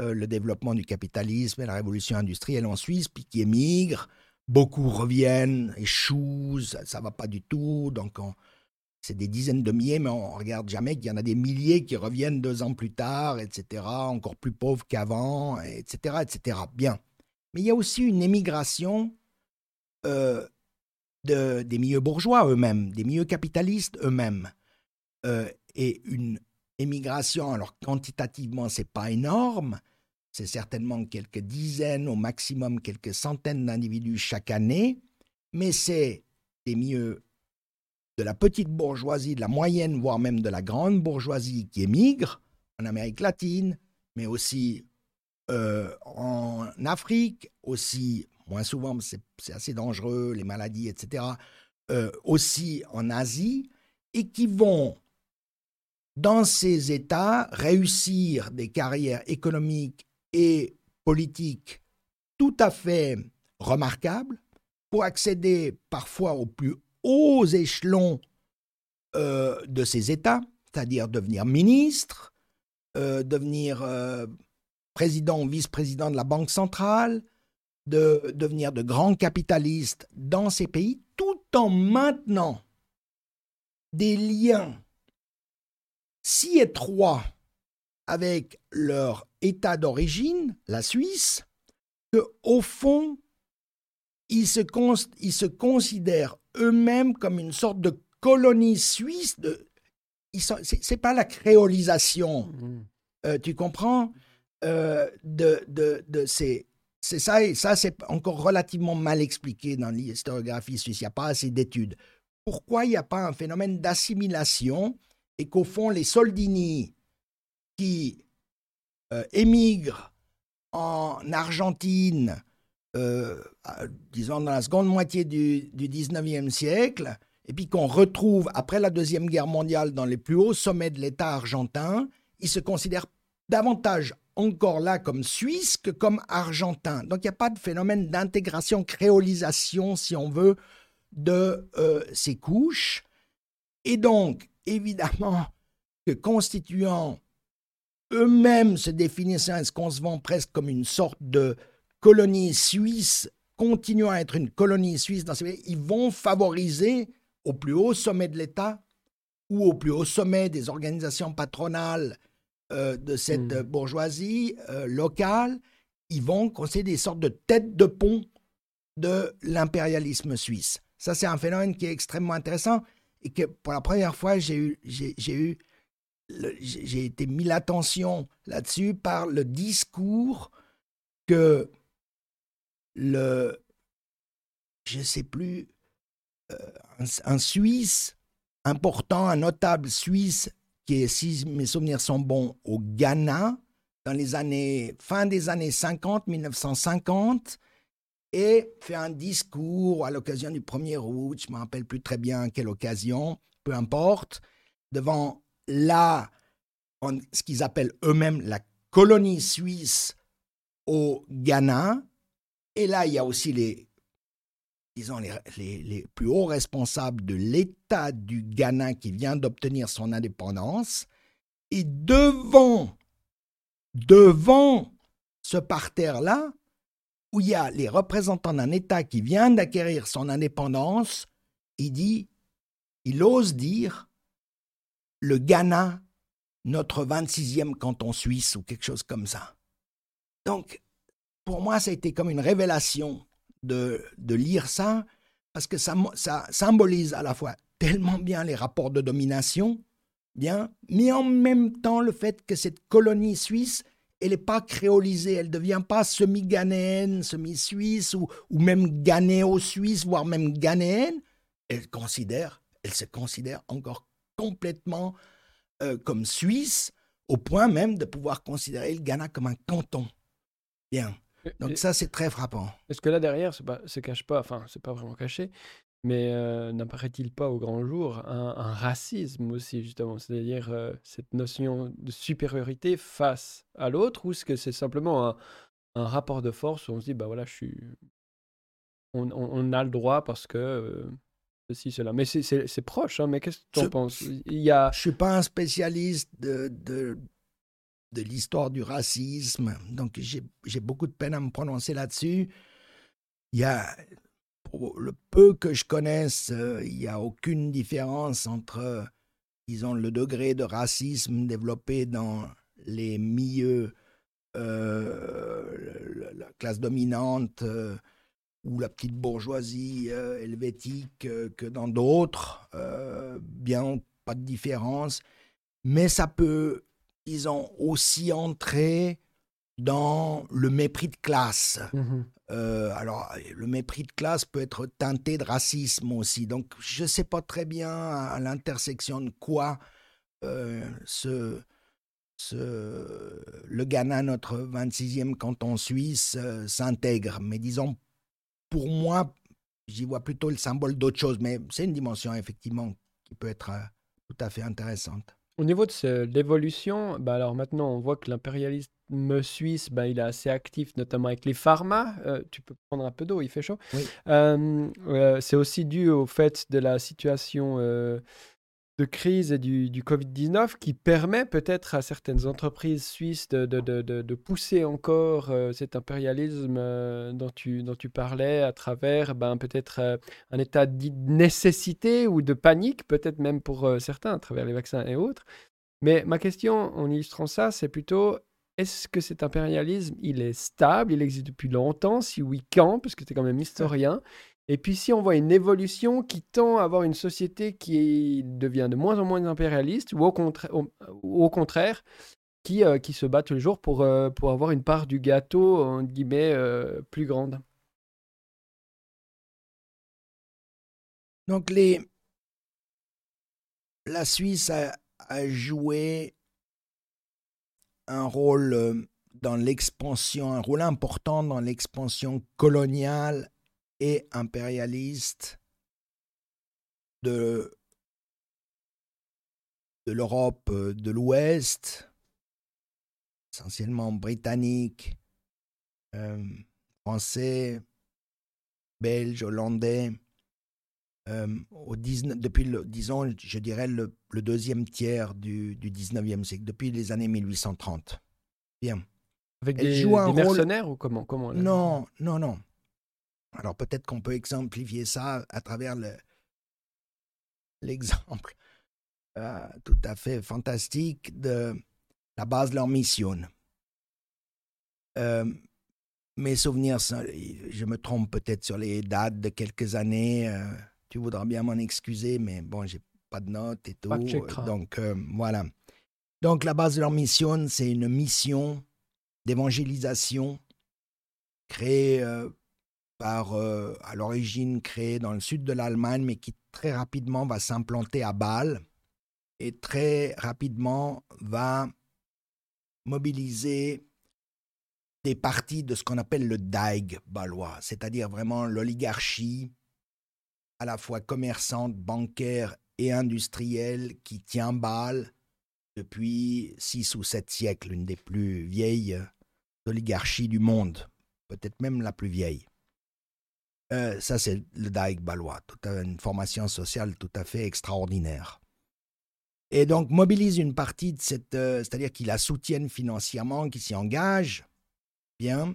le développement du capitalisme et la révolution industrielle en Suisse, puis qui émigrent. Beaucoup reviennent, échouent, ça ne va pas du tout, donc on, c'est des dizaines de milliers, mais on regarde jamais qu'il y en a des milliers qui reviennent deux ans plus tard, etc., encore plus pauvres qu'avant, etc., etc. Bien. Mais il y a aussi une émigration euh, de, des milieux bourgeois eux-mêmes, des milieux capitalistes eux-mêmes, euh, et une émigration, alors quantitativement, c'est pas énorme, c'est certainement quelques dizaines, au maximum quelques centaines d'individus chaque année, mais c'est des milieux de la petite bourgeoisie, de la moyenne, voire même de la grande bourgeoisie qui émigre en Amérique latine, mais aussi euh, en Afrique, aussi, moins souvent, c'est assez dangereux, les maladies, etc., euh, aussi en Asie, et qui vont, dans ces États, réussir des carrières économiques et politiques tout à fait remarquables pour accéder parfois au plus aux échelons euh, de ces États, c'est-à-dire devenir ministre, euh, devenir euh, président ou vice-président de la Banque centrale, de devenir de grands capitalistes dans ces pays, tout en maintenant des liens si étroits avec leur État d'origine, la Suisse, que au fond, ils se, ils se considèrent eux-mêmes comme une sorte de colonie suisse. De, c'est, pas la créolisation, mmh. euh, tu comprends? Euh, de, de, de c'est, c'est ça, et ça, c'est encore relativement mal expliqué dans l'historiographie suisse. Il n'y a pas assez d'études. Pourquoi il n'y a pas un phénomène d'assimilation et qu'au fond, les soldini qui euh, émigrent en Argentine, euh, disons dans la seconde moitié du, du 19e siècle, et puis qu'on retrouve après la Deuxième Guerre mondiale dans les plus hauts sommets de l'État argentin, ils se considèrent davantage encore là comme suisses que comme argentins. Donc il n'y a pas de phénomène d'intégration, créolisation, si on veut, de euh, ces couches. Et donc, évidemment, que constituant eux-mêmes se définissant, qu'on se vend presque comme une sorte de colonie suisse, continuant à être une colonie suisse dans ces pays, ils vont favoriser au plus haut sommet de l'État ou au plus haut sommet des organisations patronales euh, de cette mmh. bourgeoisie euh, locale, ils vont conseiller des sortes de têtes de pont de l'impérialisme suisse. Ça, c'est un phénomène qui est extrêmement intéressant et que pour la première fois, j'ai eu, j'ai, eu, j'ai été mis l'attention là-dessus par le discours que le, je sais plus, euh, un, Suisse important, un notable Suisse qui est, si mes souvenirs sont bons, au Ghana, dans les années, fin des années 50, 1950, et fait un discours à l'occasion du 1er août, je ne me rappelle plus très bien quelle occasion, peu importe, devant la, ce qu'ils appellent eux-mêmes la colonie suisse au Ghana. Et là, il y a aussi les, disons, les, les, les plus hauts responsables de l'État du Ghana qui vient d'obtenir son indépendance. Et devant, devant ce parterre-là, où il y a les représentants d'un État qui vient d'acquérir son indépendance, il dit, il ose dire, le Ghana, notre 26e canton suisse ou quelque chose comme ça. Donc, pour moi, ça a été comme une révélation de, lire ça, parce que ça, symbolise à la fois tellement bien les rapports de domination, bien, mais en même temps le fait que cette colonie suisse elle n'est pas créolisée, elle ne devient pas semi-ghanéenne, semi-suisse ou, ou même ghanéo-suisse, voire même ghanéenne. Elle considère, elle se considère encore complètement euh, comme suisse, au point même de pouvoir considérer le Ghana comme un canton. Bien. Donc ça, c'est très frappant. Est-ce que là derrière, ce ne cache pas, enfin, c'est pas vraiment caché, mais euh, n'apparaît-il pas au grand jour un, racisme aussi, justement? C'est-à-dire euh, cette notion de supériorité face à l'autre, ou est-ce que c'est simplement un, rapport de force où on se dit, bah voilà, je suis. On, a le droit parce que. Euh, ceci, cela. Mais c'est proche, hein, mais qu'est-ce que tu en penses? Il y a... Je ne suis pas un spécialiste de, de, de l'histoire du racisme, donc j'ai beaucoup de peine à me prononcer là-dessus. Il y a pour le peu que je connaisse, euh, il n'y a aucune différence entre, disons, le degré de racisme développé dans les milieux, euh, la classe dominante euh, ou la petite bourgeoisie helvétique que dans d'autres. bien, pas de différence. Mais ça peut, disons, aussi entrer dans le mépris de classe. Mmh euh, alors, le mépris de classe peut être teinté de racisme aussi. Donc, je ne sais pas très bien à, l'intersection de quoi euh, ce, le Ghana, notre 26e canton suisse, euh, s'intègre. Mais disons, pour moi, j'y vois plutôt le symbole d'autre chose. Mais c'est une dimension, effectivement, qui peut être tout à fait intéressante. Au niveau de l'évolution, bah alors maintenant on voit que l'impérialisme suisse, bah, il est assez actif, notamment avec les pharma. Euh, tu peux prendre un peu d'eau, il fait chaud. Euh, euh, c'est aussi dû au fait de la situation de crise et du, du Covid-19 qui permet peut-être à certaines entreprises suisses de, de, de, de pousser encore cet impérialisme dont, tu, dont tu parlais à travers ben, peut-être un état de nécessité ou de panique, peut-être même pour certains à travers les vaccins et autres. Mais ma question en illustrant ça, c'est plutôt est-ce que cet impérialisme, il est stable, il existe depuis longtemps? Si oui, quand? Parce que tu es quand même historien. Et puis si on voit une évolution qui tend à avoir une société qui devient de moins en moins impérialiste, ou au, contraire, qui, euh, qui se bat tous les jours pour, euh, pour avoir une part du gâteau, en guillemets, euh, plus grande. Donc la Suisse a, a joué un rôle dans l'expansion, un rôle important dans l'expansion coloniale et impérialiste de, de l'Europe euh, de l'Ouest, essentiellement britannique, euh, français, belge, hollandais, euh, au 19, depuis, le, disons, je dirais, le, deuxième tiers du, du 19e siècle, depuis les années 1830. Bien. Avec des, mercenaires ou comment, comment Non, non, non. Alors peut-être qu'on peut exemplifier ça à travers l'exemple euh, tout à fait fantastique de la base de leur mission. Euh, mes souvenirs, je me trompe peut-être sur les dates de quelques années. Euh, tu voudras bien m'en excuser, mais bon, j'ai pas de notes et tout. Donc voilà. Donc la base de leur mission, c'est une mission d'évangélisation créée par, à l'origine créée dans le sud de l'Allemagne, mais qui très rapidement va s'implanter à Bâle et très rapidement va mobiliser des parties de ce qu'on appelle le Daig balois, c'est-à-dire vraiment l'oligarchie à la fois commerçante, bancaire et industrielle qui tient Bâle depuis six ou sept siècles, une des plus vieilles oligarchies du monde, peut-être même la plus vieille. Euh, ça, c'est le Daig balois, une formation sociale tout à fait extraordinaire. Et donc mobilise une partie de cette, euh, c'est-à-dire qu'ils la soutiennent financièrement, qu'ils s'y engagent, bien.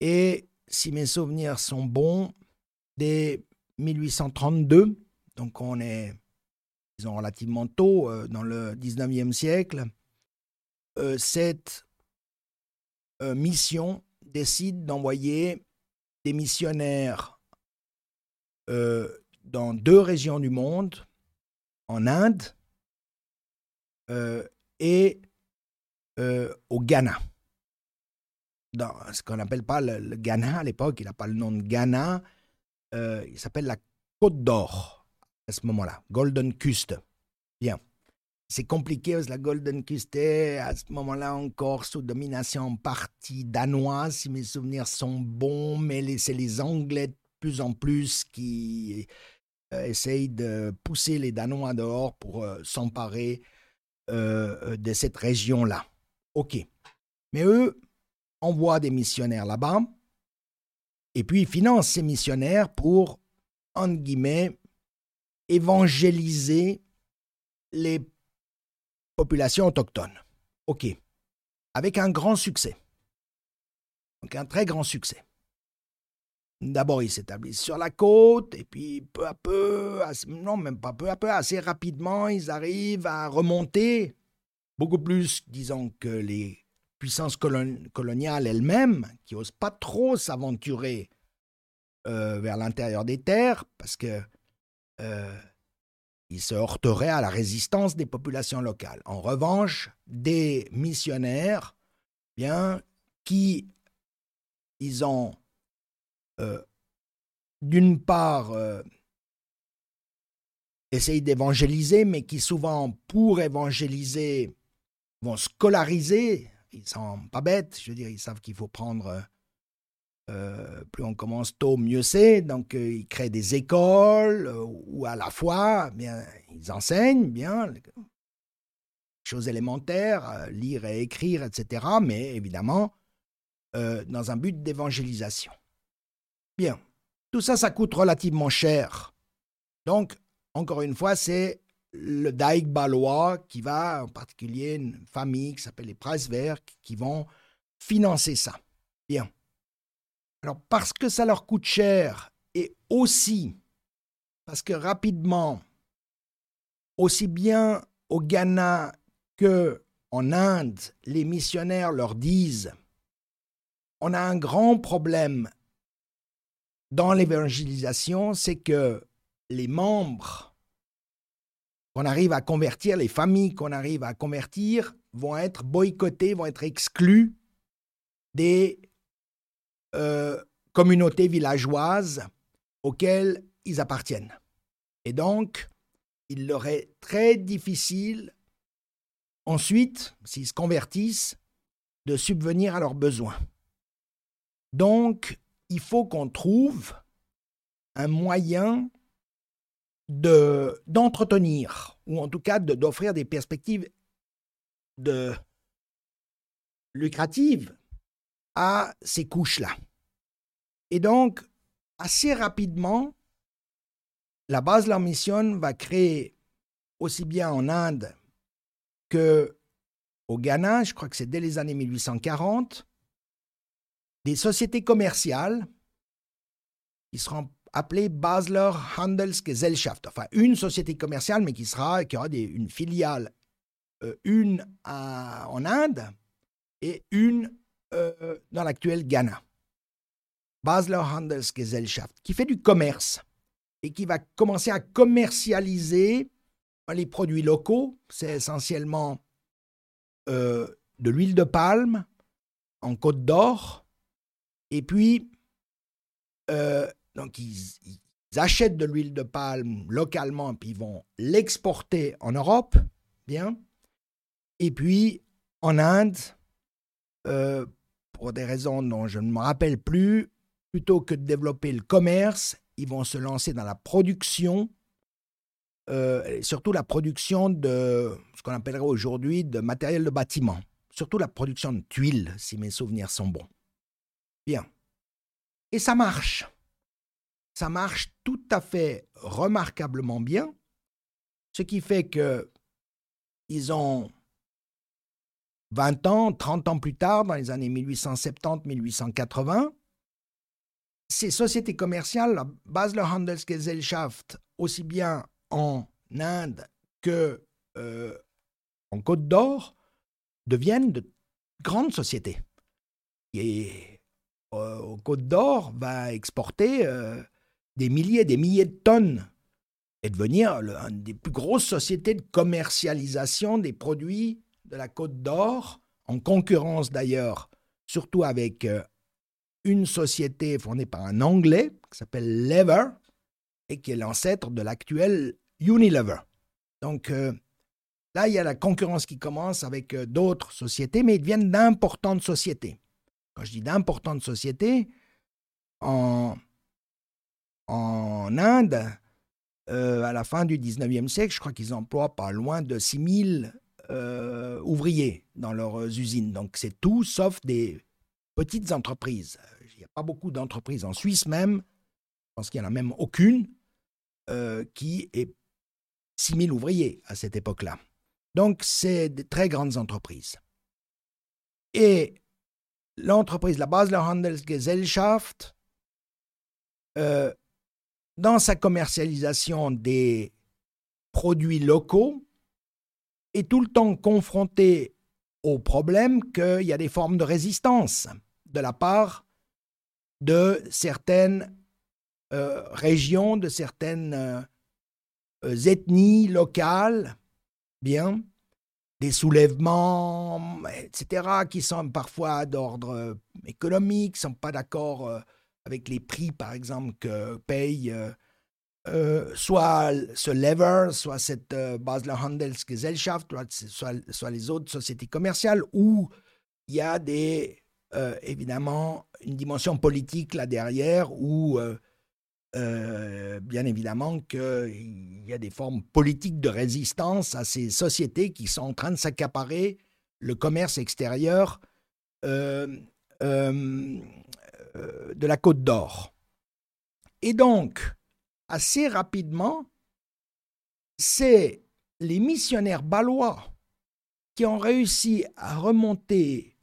Et si mes souvenirs sont bons, dès 1832, donc on est, disons, relativement tôt euh, dans le 19e siècle, cette mission décide d'envoyer des missionnaires dans deux régions du monde, en Inde euh, et euh, au Ghana. Dans ce qu'on n'appelle pas le, Ghana à l'époque, il n'a pas le nom de Ghana, euh, il s'appelle la Côte d'Or à ce moment-là, Golden Coast. Bien. C'est compliqué parce que la Golden est à ce moment-là encore sous domination partie danoise, si mes souvenirs sont bons, mais c'est les Anglais de plus en plus qui essayent de pousser les Danois dehors pour s'emparer euh, de cette région-là. OK. Mais eux envoient des missionnaires là-bas et puis ils financent ces missionnaires pour, entre guillemets, évangéliser les populations autochtones. OK. Avec un grand succès. Donc un très grand succès. D'abord, ils s'établissent sur la côte, et puis peu à peu, non, même pas peu à peu, assez rapidement, ils arrivent à remonter, beaucoup plus, disons, que les puissances coloniales elles-mêmes, qui n'osent pas trop s'aventurer euh, vers l'intérieur des terres, parce que euh, ils se heurteraient à la résistance des populations locales. En revanche, des missionnaires, bien, qui ils ont euh, d'une part, euh, essayent d'évangéliser, mais qui souvent, pour évangéliser, vont scolariser. Ils sont pas bêtes, je veux dire, ils savent qu'il faut prendre. Euh, plus on commence tôt, mieux c'est. Donc, ils créent des écoles où à la fois, bien, ils enseignent bien, choses élémentaires, lire et écrire, etc. Mais évidemment, dans un but d'évangélisation. Bien. Tout ça, ça coûte relativement cher. Donc, encore une fois, c'est le Daig balois qui va, en particulier une famille qui s'appelle les Preiswerk, qui vont financer ça. Bien. Alors, parce que ça leur coûte cher et aussi parce que rapidement, aussi bien au Ghana que en Inde, les missionnaires leur disent on a un grand problème dans l'évangélisation, c'est que les membres qu'on arrive à convertir, les familles qu'on arrive à convertir, vont être boycottées, vont être exclues des euh, communautés villageoises auxquelles ils appartiennent. Et donc, il leur est très difficile ensuite, s'ils se convertissent, de subvenir à leurs besoins. Donc, il faut qu'on trouve un moyen de d'entretenir ou en tout cas d'offrir des perspectives de lucratives à ces couches-là. Et donc, assez rapidement, la base de mission va créer aussi bien en Inde que au Ghana, je crois que c'est dès les années 1840, des sociétés commerciales qui seront appelées Basler Handelsgesellschaft, enfin une société commerciale, mais qui sera qui aura une filiale, euh, une en Inde et une euh, dans l'actuel Ghana. Basler Handelsgesellschaft, qui fait du commerce et qui va commencer à commercialiser les produits locaux. C'est essentiellement euh, de l'huile de palme en Côte d'Or. Et puis, euh, donc ils, achètent de l'huile de palme localement, puis ils vont l'exporter en Europe, bien. Et puis, en Inde, euh, pour des raisons dont je ne me rappelle plus, plutôt que de développer le commerce, ils vont se lancer dans la production, euh, surtout la production de ce qu'on appellerait aujourd'hui de matériel de bâtiment, surtout la production de tuiles, si mes souvenirs sont bons. Bien. Et ça marche. Ça marche tout à fait remarquablement bien, ce qui fait que ils ont 20 ans, 30 ans plus tard, dans les années 1870-1880, ces sociétés commerciales, la Basler Handelsgesellschaft, aussi bien en Inde que euh, en Côte d'Or, deviennent de grandes sociétés. Et euh, Côte d'Or va exporter euh, des milliers des milliers de tonnes et devenir une des plus grosses sociétés de commercialisation des produits de la Côte d'Or, en concurrence d'ailleurs, surtout avec une société fondée par un Anglais qui s'appelle Lever et qui est l'ancêtre de l'actuel Unilever. Donc euh, là, il y a la concurrence qui commence avec euh, d'autres sociétés, mais ils deviennent d'importantes sociétés. Quand je dis d'importantes sociétés, en, en Inde, euh, à la fin du 19e siècle, je crois qu'ils emploient pas loin de 6000 ouvriers dans leurs usines. Donc c'est tout sauf des petites entreprises. Il n'y a pas beaucoup d'entreprises en Suisse même, je pense qu'il n'y en a même aucune, euh, qui est 6000 ouvriers à cette époque-là. Donc c'est des très grandes entreprises. Et l'entreprise, la Basler Handelsgesellschaft, euh, dans sa commercialisation des produits locaux, est tout le temps confrontée au problème qu'il y a des formes de résistance de la part de certaines euh, régions, de certaines euh, ethnies locales, bien, des soulèvements, etc., qui sont parfois d'ordre économique, ne sont pas d'accord euh, avec les prix, par exemple, que payent soit ce Lever, soit cette Basler Handelsgesellschaft, soit, les autres sociétés commerciales, où il y a des euh, évidemment une dimension politique là derrière où, euh, euh, bien évidemment, qu'il y a des formes politiques de résistance à ces sociétés qui sont en train de s'accaparer le commerce extérieur de la Côte d'Or. Et donc, assez rapidement, c'est les missionnaires balois qui ont réussi à remonter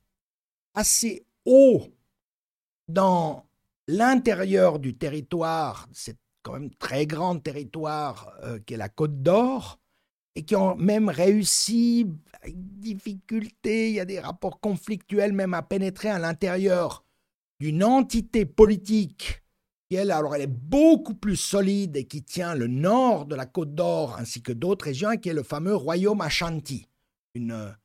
assez haut dans l'intérieur du territoire, c'est quand même très grand territoire euh, qui est la Côte d'Or, et qui ont même réussi, avec difficulté, il y a des rapports conflictuels même à pénétrer à l'intérieur d'une entité politique elle, alors elle est beaucoup plus solide et qui tient le nord de la Côte d'Or ainsi que d'autres régions, qui est le fameux royaume Ashanti, une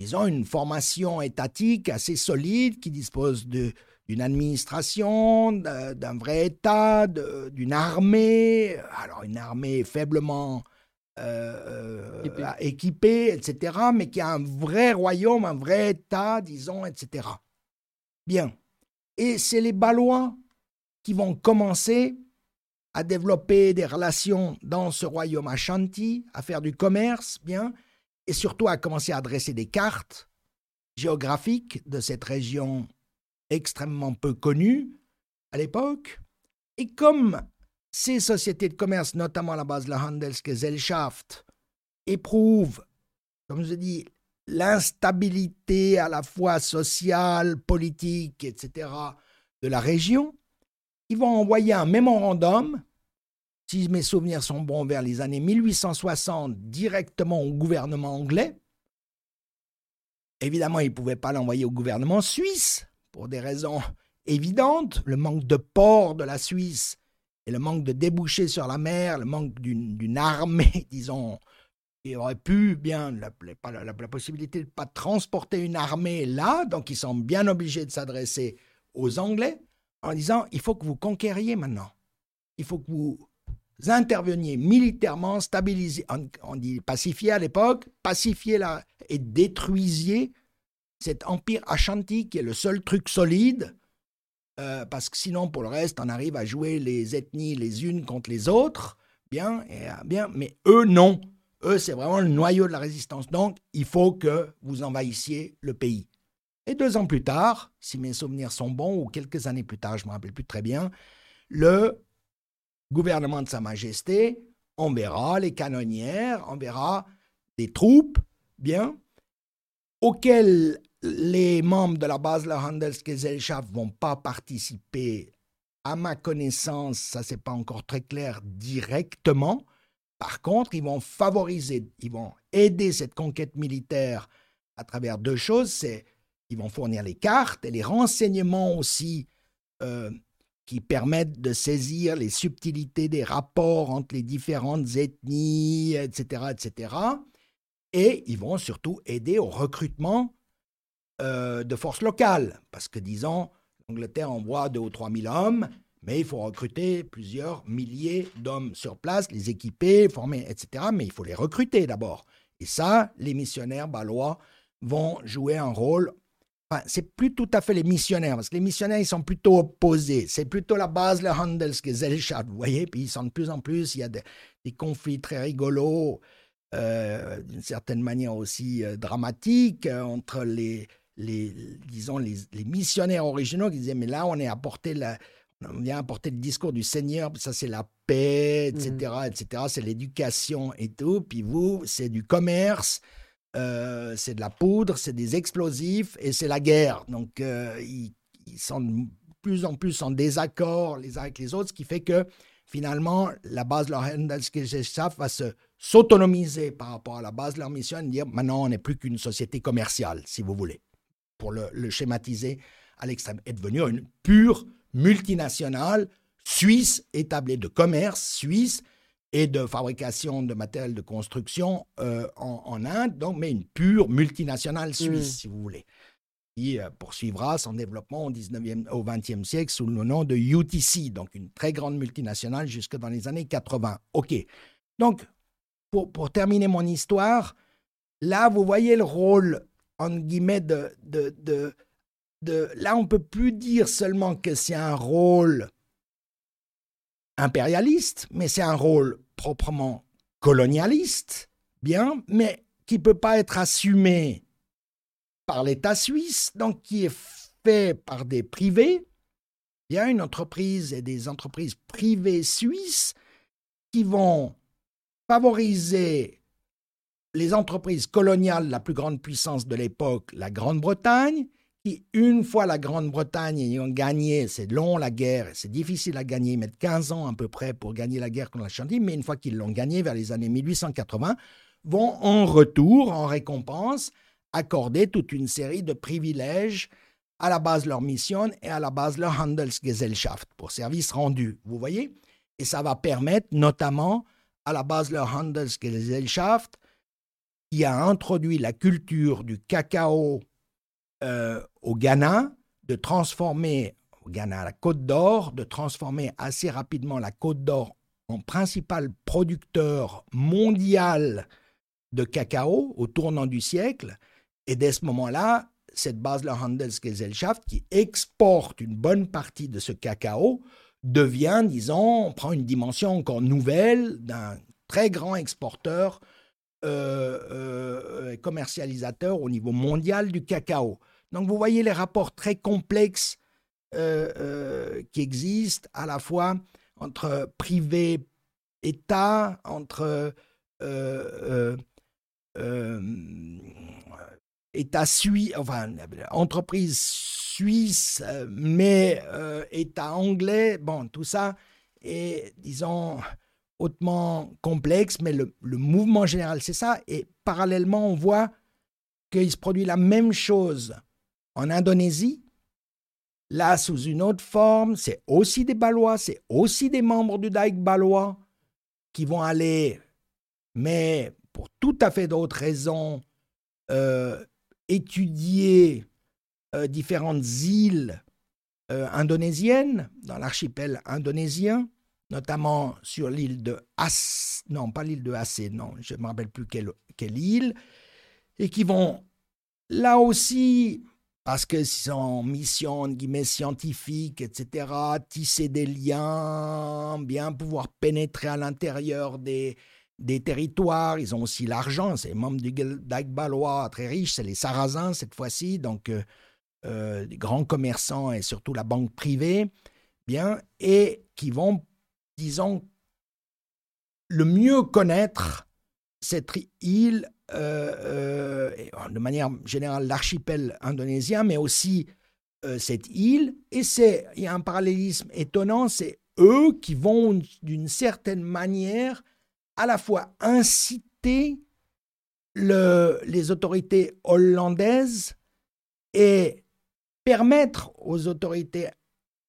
ils ont une formation étatique assez solide qui dispose d'une administration, d'un vrai État, d'une armée, alors une armée faiblement euh, euh, équipée, etc., mais qui a un vrai royaume, un vrai État, disons, etc. Bien. Et c'est les Balois qui vont commencer à développer des relations dans ce royaume Ashanti, à faire du commerce, bien, et surtout a commencé à dresser des cartes géographiques de cette région extrêmement peu connue à l'époque. Et comme ces sociétés de commerce, notamment la base de la Handelsgesellschaft, éprouvent, comme je dis, l'instabilité à la fois sociale, politique, etc., de la région, ils vont envoyer un mémorandum, si mes souvenirs sont bons, vers les années 1860, directement au gouvernement anglais. Évidemment, ils ne pouvaient pas l'envoyer au gouvernement suisse, pour des raisons évidentes, le manque de ports de la Suisse et le manque de débouchés sur la mer, le manque d'une armée, disons, qui aurait pu bien, la, la, possibilité de ne pas transporter une armée là, donc ils sont bien obligés de s'adresser aux Anglais en disant il faut que vous conquériez maintenant. Il faut que vous interveniez militairement, stabilisiez, on, dit pacifier à l'époque, pacifier là et détruisiez cet empire Ashanti qui est le seul truc solide, euh, parce que sinon pour le reste on arrive à jouer les ethnies les unes contre les autres, bien, euh, bien, mais eux non. Eux, c'est vraiment le noyau de la résistance. Donc, il faut que vous envahissiez le pays. Et deux ans plus tard, si mes souvenirs sont bons, ou quelques années plus tard, je ne me rappelle plus très bien, le gouvernement de Sa Majesté enverra les canonnières, enverra des troupes, bien, auxquelles les membres de la base de la Handelsgesellschaft vont pas participer, à ma connaissance, ça c'est pas encore très clair directement. Par contre, ils vont favoriser, ils vont aider cette conquête militaire à travers deux choses, c'est ils vont fournir les cartes et les renseignements aussi euh, qui permettent de saisir les subtilités des rapports entre les différentes ethnies, etc., etc. Et ils vont surtout aider au recrutement euh, de forces locales, parce que disons, l'Angleterre envoie deux ou trois mille hommes, mais il faut recruter plusieurs milliers d'hommes sur place, les équiper, former, etc. Mais il faut les recruter d'abord. Et ça, les missionnaires balois vont jouer un rôle c'est plus tout à fait les missionnaires, parce que les missionnaires, ils sont plutôt opposés. C'est plutôt la base, le Handelsgesellschaft, vous voyez, puis ils sont de plus en plus, il y a des, conflits très rigolos, euh, d'une certaine manière aussi euh, dramatiques, euh, entre les, les, disons, les, missionnaires originaux qui disaient, mais là, on est apporté la, on vient apporter le discours du Seigneur, ça c'est la paix, etc., mmh. etc., c'est l'éducation et tout, puis vous, c'est du commerce, euh, c'est de la poudre, c'est des explosifs et c'est la guerre. Donc, euh, ils, sont de plus en plus en désaccord les uns avec les autres, ce qui fait que finalement, la base de leur Handelsgesellschaft va se s'autonomiser par rapport à la base de leur mission et dire maintenant, on n'est plus qu'une société commerciale, si vous voulez, pour le, le schématiser à l'extrême. Est devenue une pure multinationale suisse établie de commerce suisse et de fabrication de matériel de construction euh, en, Inde, donc, mais une pure multinationale suisse, mm. si vous voulez, qui euh, poursuivra son développement au, 19e, au 20e siècle sous le nom de UTC, donc une très grande multinationale jusque dans les années 80. OK. Donc, pour, pour terminer mon histoire, là, vous voyez le rôle, en guillemets, de, de, de, de là, on ne peut plus dire seulement que c'est un rôle impérialiste, mais c'est un rôle proprement colonialiste, bien, mais qui ne peut pas être assumé par l'État suisse, donc qui est fait par des privés. A une entreprise et des entreprises privées suisses qui vont favoriser les entreprises coloniales, la plus grande puissance de l'époque, la Grande-Bretagne, une fois la Grande-Bretagne ayant gagné, c'est long la guerre, c'est difficile à gagner, ils mettent 15 ans à peu près pour gagner la guerre contre la Chantilly, mais une fois qu'ils l'ont gagné vers les années 1880, vont en retour, en récompense, accorder toute une série de privilèges à la base leur mission et à la base leur Handelsgesellschaft pour services rendus, vous voyez? Et ça va permettre notamment à la base leur Handelsgesellschaft qui a introduit la culture du cacao euh, au Ghana de transformer, au Ghana, la Côte d'Or, de transformer assez rapidement la Côte d'Or en principal producteur mondial de cacao au tournant du siècle. Et dès ce moment-là, cette base, la Handelsgesellschaft, qui exporte une bonne partie de ce cacao, devient, disons, prend une dimension encore nouvelle d'un très grand exporteur euh, euh, commercialisateur au niveau mondial du cacao. Donc vous voyez les rapports très complexes euh, qui existent à la fois entre privé, État, entre État suisse, enfin, entreprise suisse, mais État anglais, bon, tout ça est, disons, hautement complexe, mais le, le mouvement général, c'est ça. Et parallèlement, on voit qu'il se produit la même chose en Indonésie, là sous une autre forme, c'est aussi des Balois, c'est aussi des membres du Daïk balois qui vont aller, mais pour tout à fait d'autres raisons, euh, étudier euh, différentes îles euh, indonésiennes dans l'archipel indonésien, notamment sur l'île de As, non pas l'île de Aceh, non, je ne me rappelle plus quelle, quelle île, et qui vont là aussi, parce que en mission guillemets, scientifique, etc., tisser des liens, bien pouvoir pénétrer à l'intérieur des, des territoires. Ils ont aussi l'argent, c'est les membres du Dagbalois très riches, c'est les Sarrasins cette fois-ci, donc euh, euh, des grands commerçants et surtout la banque privée, bien, et qui vont, disons, le mieux connaître cette île euh, euh, de manière générale l'archipel indonésien, mais aussi euh, cette île. Et c'est, il y a un parallélisme étonnant, c'est eux qui vont d'une certaine manière à la fois inciter le, les autorités hollandaises et permettre aux autorités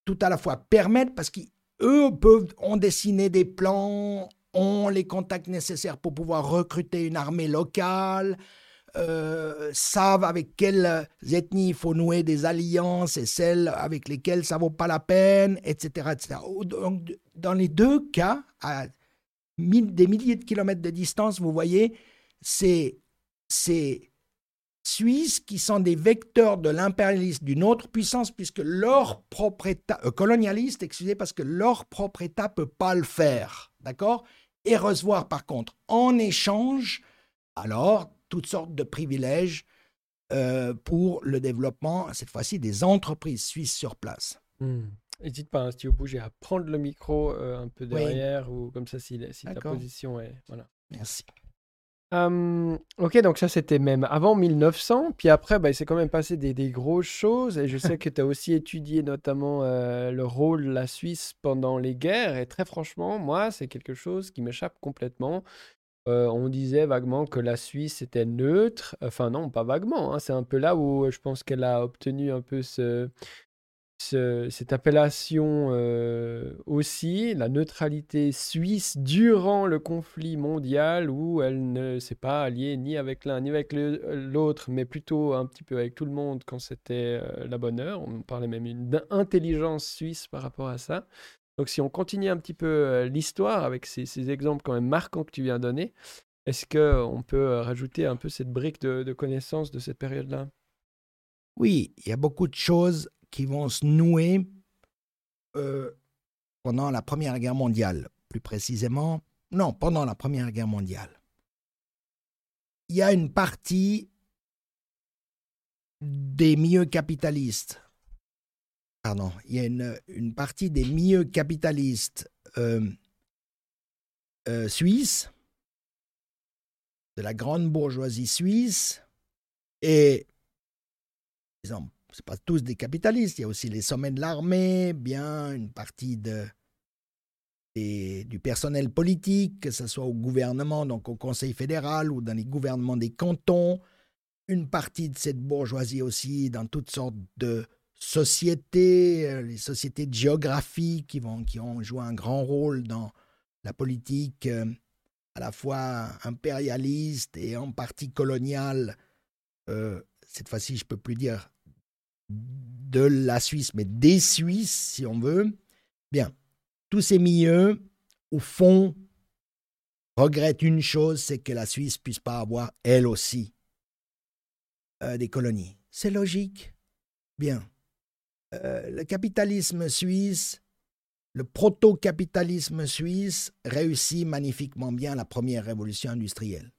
tout à la fois permettre parce qu'eux peuvent ont dessiné des plans ont les contacts nécessaires pour pouvoir recruter une armée locale, euh, savent avec quelles ethnies il faut nouer des alliances et celles avec lesquelles ça vaut pas la peine, etc. etc. Donc, dans les deux cas, à des milliers de kilomètres de distance, vous voyez, c'est ces Suisses qui sont des vecteurs de l'impérialisme d'une autre puissance, puisque leur propre État, euh, colonialiste, excusez, parce que leur propre État peut pas le faire, d'accord? Et recevoir par contre en échange, alors, toutes sortes de privilèges euh, pour le développement, cette fois-ci, des entreprises suisses sur place. N'hésite hmm. pas, hein, si tu veux bouger, à prendre le micro euh, un peu derrière ou comme ça, si, si ta position est... Voilà. Merci ok, donc ça c'était même avant 1900, puis après bah, il s'est quand même passé des, des grosses choses, et je sais que tu as aussi étudié notamment le rôle de la Suisse pendant les guerres, et très franchement, moi c'est quelque chose qui m'échappe complètement. On disait vaguement que la Suisse était neutre, enfin non, pas vaguement, hein, c'est un peu là où je pense qu'elle a obtenu un peu ce, cette appellation euh, aussi, la neutralité suisse durant le conflit mondial où elle ne s'est pas alliée ni avec l'un ni avec l'autre, mais plutôt un petit peu avec tout le monde quand c'était euh, la bonne heure. On parlait même d'intelligence suisse par rapport à ça. Donc si on continue un petit peu euh, l'histoire avec ces, exemples quand même marquants que tu viens de donner, est-ce qu'on peut rajouter un peu cette brique de, de connaissances de cette période-là? Oui, il y a beaucoup de choses qui vont se nouer euh, pendant la Première Guerre mondiale, plus précisément, non, pendant la Première Guerre mondiale. Il y a une partie des milieux capitalistes, pardon, il y a une, une partie des milieux capitalistes euh, euh, suisses, de la grande bourgeoisie suisse, et, exemple, c'est pas tous des capitalistes, il y a aussi les sommets de l'armée, bien une partie de, du personnel politique, que ce soit au gouvernement, donc au Conseil fédéral ou dans les gouvernements des cantons, une partie de cette bourgeoisie aussi dans toutes sortes de sociétés, euh, les sociétés de géographie qui, vont, qui ont joué un grand rôle dans la politique euh, à la fois impérialiste et en partie coloniale. Euh, cette fois-ci, je ne peux plus dire de la Suisse, mais des Suisses, si on veut, bien, tous ces milieux, au fond, regrettent une chose, c'est que la Suisse puisse pas avoir, elle aussi, euh, des colonies. C'est logique. Bien. Euh, le capitalisme suisse, le proto-capitalisme suisse réussit magnifiquement bien la première révolution industrielle.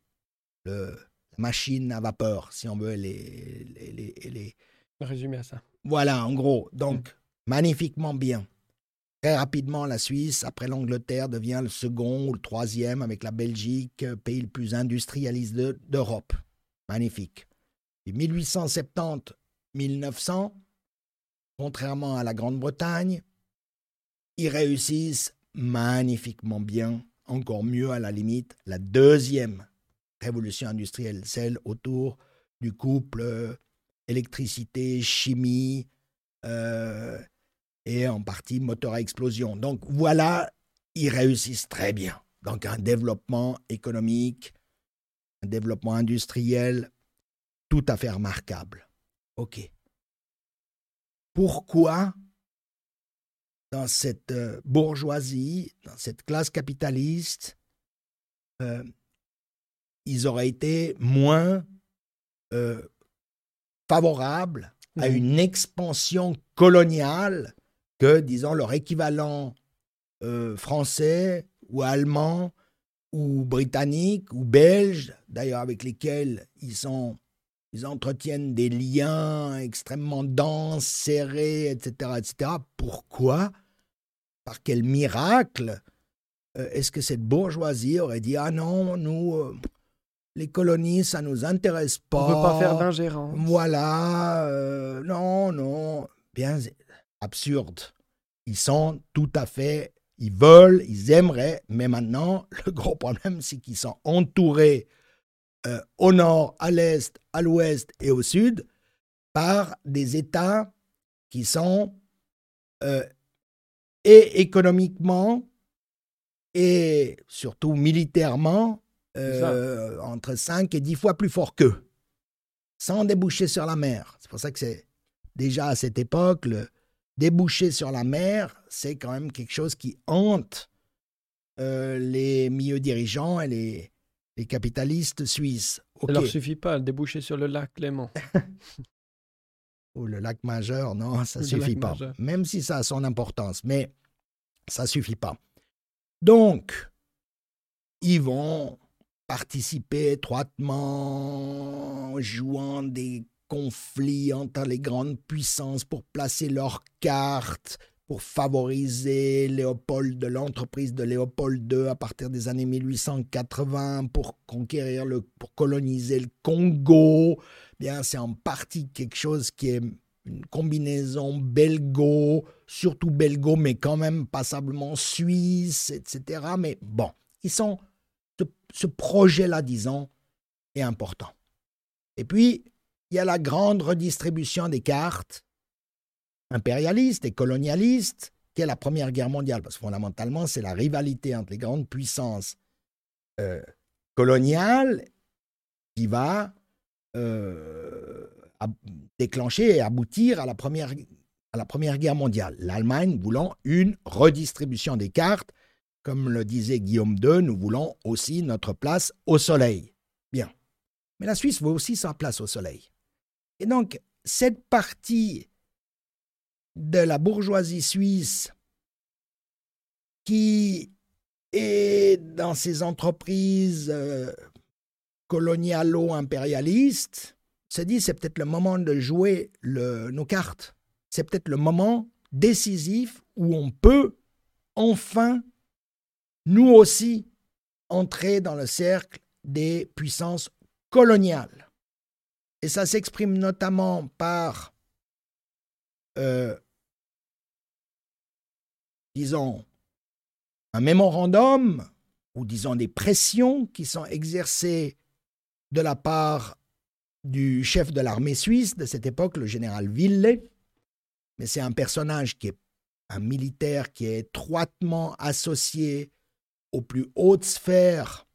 Le, la machine à vapeur, si on veut, les, les, les Résumé à ça. Voilà, en gros. Donc, mm. magnifiquement bien. Très rapidement, la Suisse, après l'Angleterre, devient le second ou le troisième avec la Belgique, pays le plus industrialiste d'Europe. Magnifique. Et 1870-1900, contrairement à la Grande-Bretagne, ils réussissent magnifiquement bien, encore mieux à la limite, la deuxième révolution industrielle, celle autour du couple euh, électricité, chimie euh, et en partie moteur à explosion. Donc voilà, ils réussissent très bien. Donc un développement économique, un développement industriel tout à fait remarquable. OK. Pourquoi dans cette euh, bourgeoisie, dans cette classe capitaliste, ils auraient été moins euh, favorables à une expansion coloniale que, disons, leur équivalent euh, français ou allemand ou britannique ou belge, d'ailleurs avec lesquels ils sont ils entretiennent des liens extrêmement denses, serrés, etc., etc. Pourquoi? Par quel miracle euh, est-ce que cette bourgeoisie aurait dit ah non, nous, les colonies, ça nous intéresse pas. On ne veut pas faire d'ingérence. Voilà, euh, non, non, bien absurde. Ils sont tout à fait, ils veulent, ils aimeraient, mais maintenant, le gros problème, c'est qu'ils sont entourés euh, au nord, à l'est, à l'ouest et au sud par des États qui sont euh, et économiquement et surtout militairement euh, entre 5 et 10 fois plus fort qu'eux, sans déboucher sur la mer. C'est pour ça que c'est déjà à cette époque, le déboucher sur la mer, c'est quand même quelque chose qui hante euh, les milieux dirigeants et les, les capitalistes suisses. Ça ne leur suffit pas, déboucher sur le lac Léman. Ou le lac majeur, non, ça ne suffit pas. Même si ça a son importance, mais ça ne suffit pas. Donc, ils vont participer étroitement, jouant des conflits entre les grandes puissances pour placer leurs cartes, pour favoriser Léopold l'entreprise de Léopold II à partir des années 1880 pour conquérir le pour coloniser le Congo. Bien, c'est en partie quelque chose qui est une combinaison belgo, surtout belgo, mais quand même passablement suisse, etc. Mais bon, ils sont ce, projet-là, disons, est important. Et puis, il y a la grande redistribution des cartes impérialistes et colonialistes, qui est la Première Guerre mondiale, parce que fondamentalement, c'est la rivalité entre les grandes puissances euh, coloniales qui va euh, déclencher et aboutir à la, première, à la Première Guerre mondiale. L'Allemagne voulant une redistribution des cartes comme le disait Guillaume II, nous voulons aussi notre place au soleil. Bien. Mais la Suisse veut aussi sa place au soleil. Et donc, cette partie de la bourgeoisie suisse qui est dans ces entreprises euh, colonialo-impérialistes se dit c'est peut-être le moment de jouer nos cartes. C'est peut-être le moment décisif où on peut enfin nous aussi entrer dans le cercle des puissances coloniales. Et ça s'exprime notamment par, euh, disons, un mémorandum ou disons des pressions qui sont exercées de la part du chef de l'armée suisse de cette époque, le général Ville. Mais c'est un personnage qui est un militaire qui est étroitement associé aux plus hautes sphères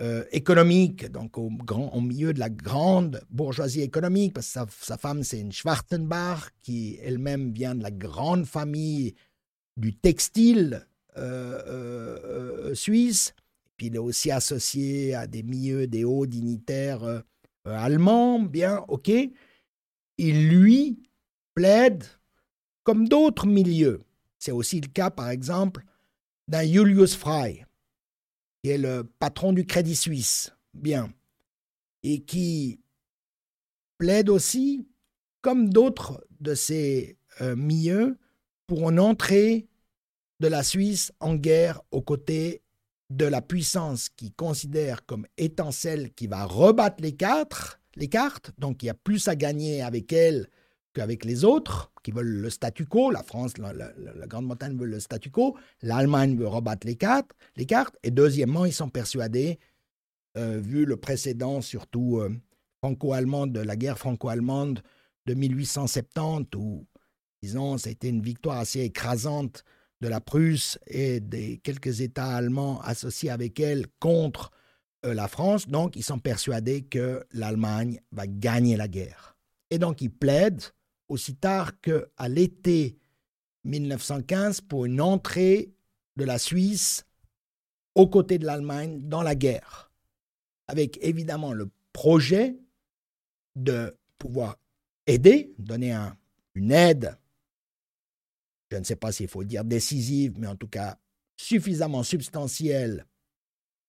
euh, économiques, donc au, grand, au milieu de la grande bourgeoisie économique, parce que sa, femme, c'est une Schwarzenbach, qui elle-même vient de la grande famille du textile euh, euh, suisse. Puis il est aussi associé à des milieux, des hauts dignitaires allemands, bien, ok. Il lui plaide comme d'autres milieux. C'est aussi le cas, par exemple, d'un Julius Frey, qui est le patron du Crédit Suisse, bien, et qui plaide aussi, comme d'autres de ces euh, milieux, pour une entrée de la Suisse en guerre aux côtés de la puissance qui considère comme étant celle qui va rebattre les, les cartes, donc il y a plus à gagner avec elle qu'avec les autres qui veulent le statu quo. La France, la, Grande-Bretagne veut le statu quo. L'Allemagne veut rebattre les cartes, les cartes. Et deuxièmement, ils sont persuadés, euh, vu le précédent surtout euh, franco-allemand de la guerre franco-allemande de 1870, où, disons, ça a été une victoire assez écrasante de la Prusse et des quelques États allemands associés avec elle contre euh, la France. Donc, ils sont persuadés que l'Allemagne va gagner la guerre. Et donc, ils plaident aussi tard qu'à l'été 1915 pour une entrée de la Suisse aux côtés de l'Allemagne dans la guerre, avec évidemment le projet de pouvoir aider, donner une aide, je ne sais pas s'il faut dire décisive, mais en tout cas suffisamment substantielle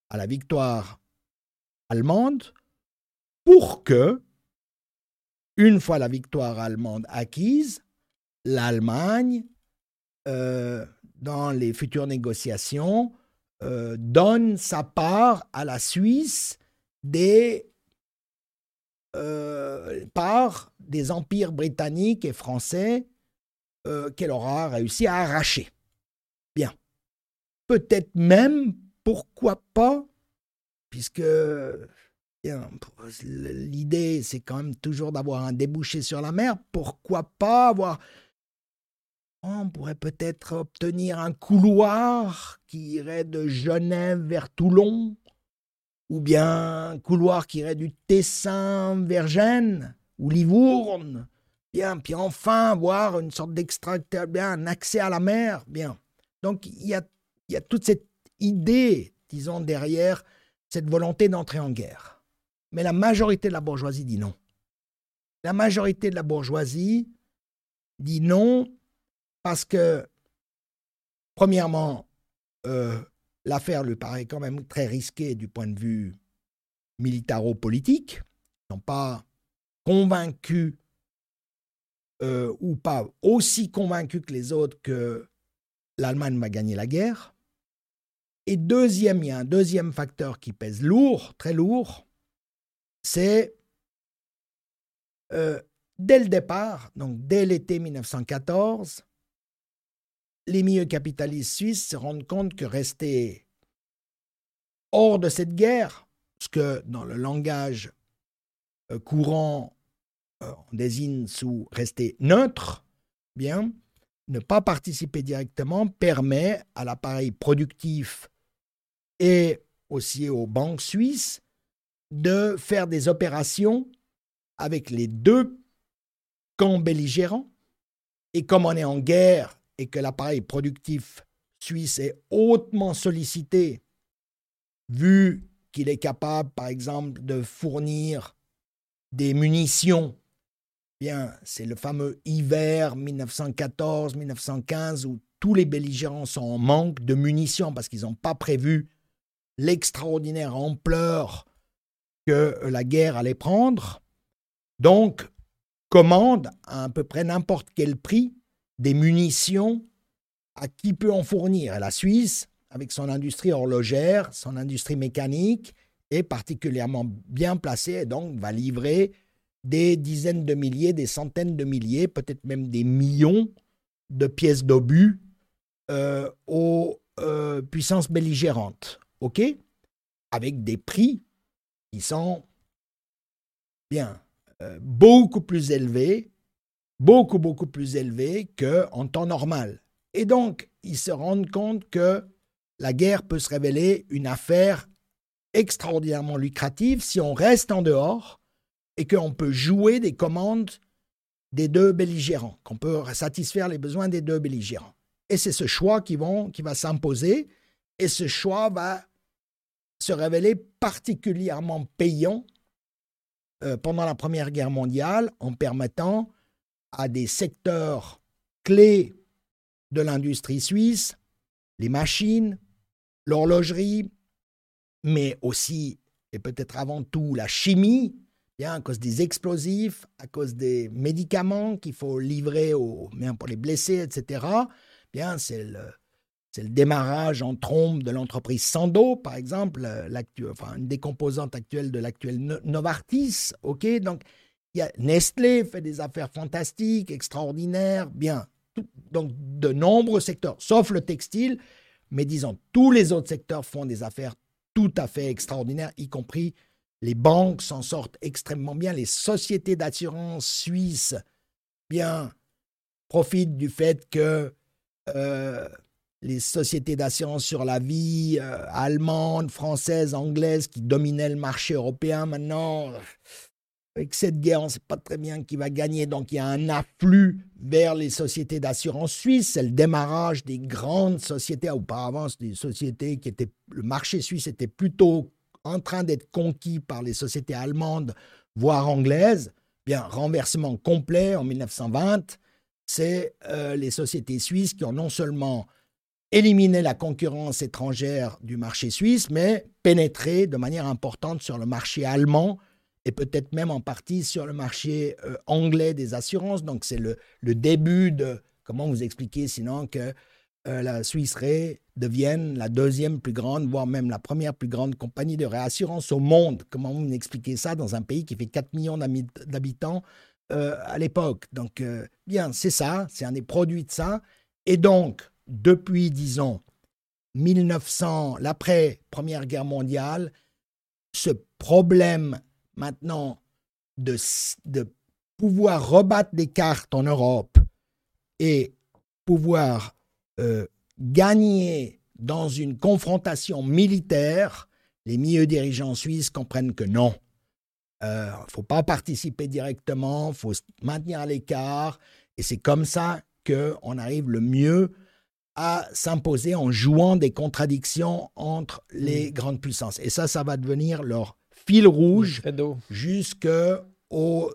à la victoire allemande pour que une fois la victoire allemande acquise, l'Allemagne, euh, dans les futures négociations, euh, donne sa part à la Suisse des euh, parts des empires britanniques et français qu'elle aura réussi à arracher. Bien. Peut-être même, pourquoi pas, puisque L'idée, c'est quand même toujours d'avoir un débouché sur la mer. Pourquoi pas avoir... On pourrait peut-être obtenir un couloir qui irait de Genève vers Toulon, ou bien un couloir qui irait du Tessin vers Gênes, ou Livourne. Bien, puis enfin avoir une sorte d'extracteur, bien, un accès à la mer. Bien. Donc il y a, il y a toute cette idée, disons, derrière cette volonté d'entrer en guerre. Mais la majorité de la bourgeoisie dit non. La majorité de la bourgeoisie dit non parce que, premièrement, euh, l'affaire lui paraît quand même très risquée du point de vue militaro-politique. Ils sont pas convaincus euh, ou pas aussi convaincus que les autres que l'Allemagne va gagner la guerre. Et deuxième, il y a un deuxième facteur qui pèse lourd, très lourd, c'est euh, dès le départ, donc dès l'été 1914, les milieux capitalistes suisses se rendent compte que rester hors de cette guerre, ce que dans le langage euh, courant euh, on désigne sous rester neutre, bien, ne pas participer directement permet à l'appareil productif et aussi aux banques suisses de faire des opérations avec les deux camps belligérants. Et comme on est en guerre et que l'appareil productif suisse est hautement sollicité, vu qu'il est capable, par exemple, de fournir des munitions, bien, c'est le fameux hiver 1914-1915 où tous les belligérants sont en manque de munitions parce qu'ils n'ont pas prévu l'extraordinaire ampleur que la guerre allait prendre, donc commande à, peu près n'importe quel prix des munitions à qui peut en fournir. Et la Suisse, avec son industrie horlogère, son industrie mécanique, est particulièrement bien placée et donc va livrer des dizaines de milliers, des centaines de milliers, peut-être même des millions de pièces d'obus euh, aux euh, puissances belligérantes. OK? Avec des prix sont bien euh, beaucoup plus élevés, beaucoup, beaucoup plus élevés qu'en temps normal. Et donc, ils se rendent compte que la guerre peut se révéler une affaire extraordinairement lucrative si on reste en dehors et qu'on peut jouer des commandes des deux belligérants, qu'on peut satisfaire les besoins des deux belligérants. Et c'est ce choix qui, vont, qui va s'imposer, et ce choix va se révéler particulièrement payant euh, pendant la Première Guerre mondiale en permettant à des secteurs clés de l'industrie suisse, les machines, l'horlogerie, mais aussi et peut-être avant tout la chimie, bien à cause des explosifs, à cause des médicaments qu'il faut livrer aux, bien pour les blessés, etc. Bien, c'est le, c'est le démarrage en trombe de l'entreprise Sando, par exemple, enfin, une des composantes actuelles de l'actuel Novartis. Ok, donc y a Nestlé fait des affaires fantastiques, extraordinaires, bien. donc de nombreux secteurs, sauf le textile, mais disons tous les autres secteurs font des affaires tout à fait extraordinaires, y compris les banques s'en sortent extrêmement bien, les sociétés d'assurance suisses, bien, profitent du fait que euh, les sociétés d'assurance sur la vie euh, allemandes, françaises, anglaises qui dominaient le marché européen maintenant, avec cette guerre, on ne sait pas très bien qui va gagner. Donc il y a un afflux vers les sociétés d'assurance suisses. C'est le démarrage des grandes sociétés. Auparavant, c'était des sociétés qui étaient. Le marché suisse était plutôt en train d'être conquis par les sociétés allemandes, voire anglaises. Bien, renversement complet en 1920. C'est euh, les sociétés suisses qui ont non seulement éliminé la concurrence étrangère du marché suisse, mais pénétré de manière importante sur le marché allemand et peut-être même en partie sur le marché euh, anglais des assurances. Donc c'est le, le, début de, comment vous expliquer sinon que euh, la Suisse Ré devienne la deuxième plus grande, voire même la première plus grande compagnie de réassurance au monde. Comment vous expliquez ça dans un pays qui fait 4 millions d'habitants euh, à l'époque? Donc bien, c'est ça, c'est un des produits de ça. Et donc, depuis, disons, 1900, l'après-première guerre mondiale, ce problème maintenant de, pouvoir rebattre des cartes en Europe et pouvoir euh, gagner dans une confrontation militaire, les milieux dirigeants suisses comprennent que non. Il euh, ne faut pas participer directement, il faut maintenir l'écart. Et c'est comme ça qu'on arrive le mieux à s'imposer en jouant des contradictions entre les mmh. grandes puissances. Et ça, ça va devenir leur fil rouge jusqu'au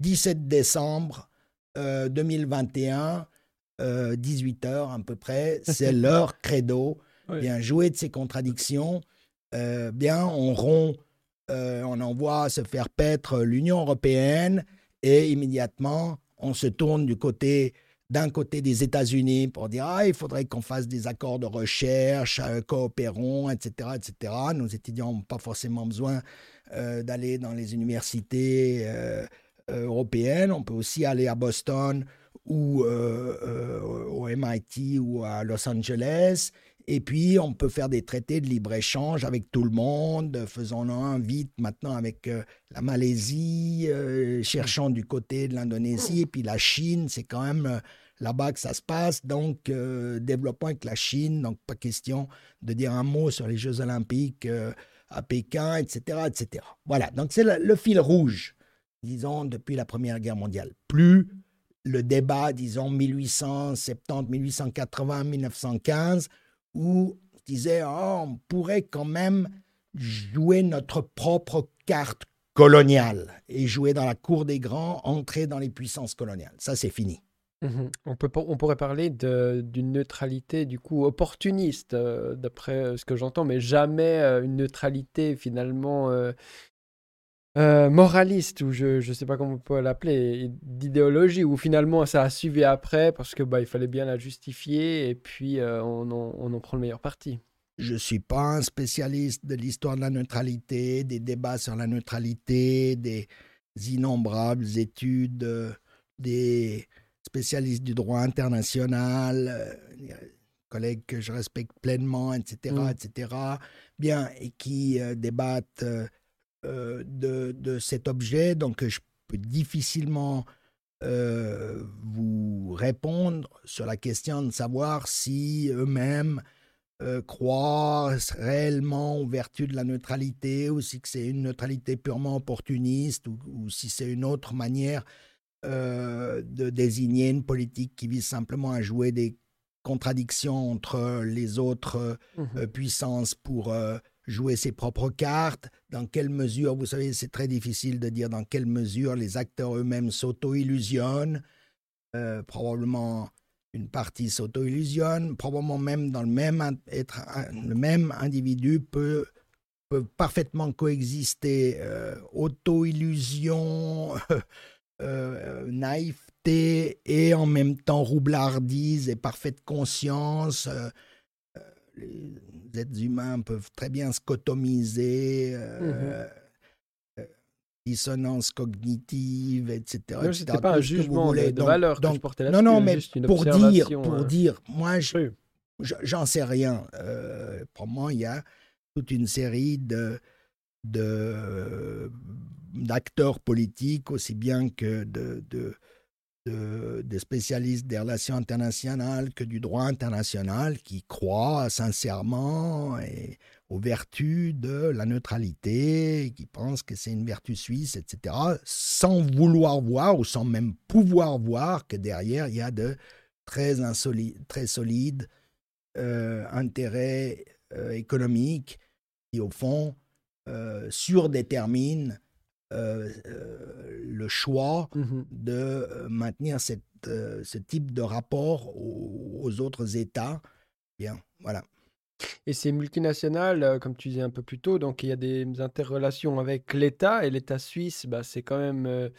17 décembre 2021, euh, 18 euh, heures à peu près. C'est leur credo. Bien jouer de ces contradictions. Euh, bien, on rompt, on envoie se faire paître l'Union européenne et immédiatement, on se tourne du côté d'un côté des États-Unis pour dire ah, il faudrait qu'on fasse des accords de recherche, coopérons, etc., etc. Nos étudiants n'ont pas forcément besoin euh, d'aller dans les universités euh, euh, européennes. On peut aussi aller à Boston ou au MIT ou à Los Angeles. Et puis, on peut faire des traités de libre-échange avec tout le monde, faisons-en un vite maintenant avec la Malaisie, cherchant du côté de l'Indonésie, et puis la Chine, c'est quand même là-bas que ça se passe, donc développons avec la Chine, donc pas question de dire un mot sur les Jeux olympiques à Pékin, etc. etc. Voilà, donc c'est le, fil rouge, disons, depuis la Première Guerre mondiale. Plus le débat, disons, 1870, 1880, 1915, où on disait, oh, on pourrait quand même jouer notre propre carte coloniale et jouer dans la cour des grands, entrer dans les puissances coloniales. Ça, c'est fini. Mmh on, peut, on pourrait parler d'une neutralité du coup opportuniste, euh, d'après euh, ce que j'entends, mais jamais euh, une neutralité finalement moraliste, ou je ne sais pas comment on peut l'appeler, d'idéologie, où finalement ça a suivi après parce que bah, il fallait bien la justifier et puis on en, on, en, prend le meilleur parti. Je ne suis pas un spécialiste de l'histoire de la neutralité, des débats sur la neutralité, des innombrables études, des spécialiste du droit international, euh, collègues que je respecte pleinement, etc., mm. etc., bien, et qui euh, débattent euh, de, de, cet objet. Donc, je peux difficilement vous répondre sur la question de savoir si eux-mêmes croient réellement aux vertus de la neutralité ou si c'est une neutralité purement opportuniste ou, ou si c'est une autre manière euh, de désigner une politique qui vise simplement à jouer des contradictions entre les autres mmh euh, puissances pour euh, jouer ses propres cartes. Dans quelle mesure, vous savez, c'est très difficile de dire dans quelle mesure les acteurs eux-mêmes s'auto-illusionnent. probablement une partie s'auto-illusionne, probablement même dans le même être, le même individu peut peuvent parfaitement coexister auto-illusion, naïveté et en même temps roublardise et parfaite conscience êtres humains peuvent très bien scotomiser, euh, mmh euh, dissonance cognitive, etc. Ce n'était pas un jugement de, de valeur que je portais Non, non, mais pour dire, pour euh, dire, moi, j'en sais rien. Euh, pour moi, il y a toute une série de d'acteurs politiques aussi bien que de, de des spécialistes des relations internationales que du droit international qui croient sincèrement aux vertus de la neutralité, qui pensent que c'est une vertu suisse, etc., sans vouloir voir ou sans même pouvoir voir que derrière, il y a de très, très solides euh, intérêts euh, économiques qui, au fond, euh, surdéterminent euh, euh, le choix mmh de euh, maintenir cette, ce type de rapport aux, autres États. Bien, voilà. Et c'est multinational, comme tu disais un peu plus tôt, donc il y a des interrelations avec l'État, et l'État suisse, bah, c'est quand même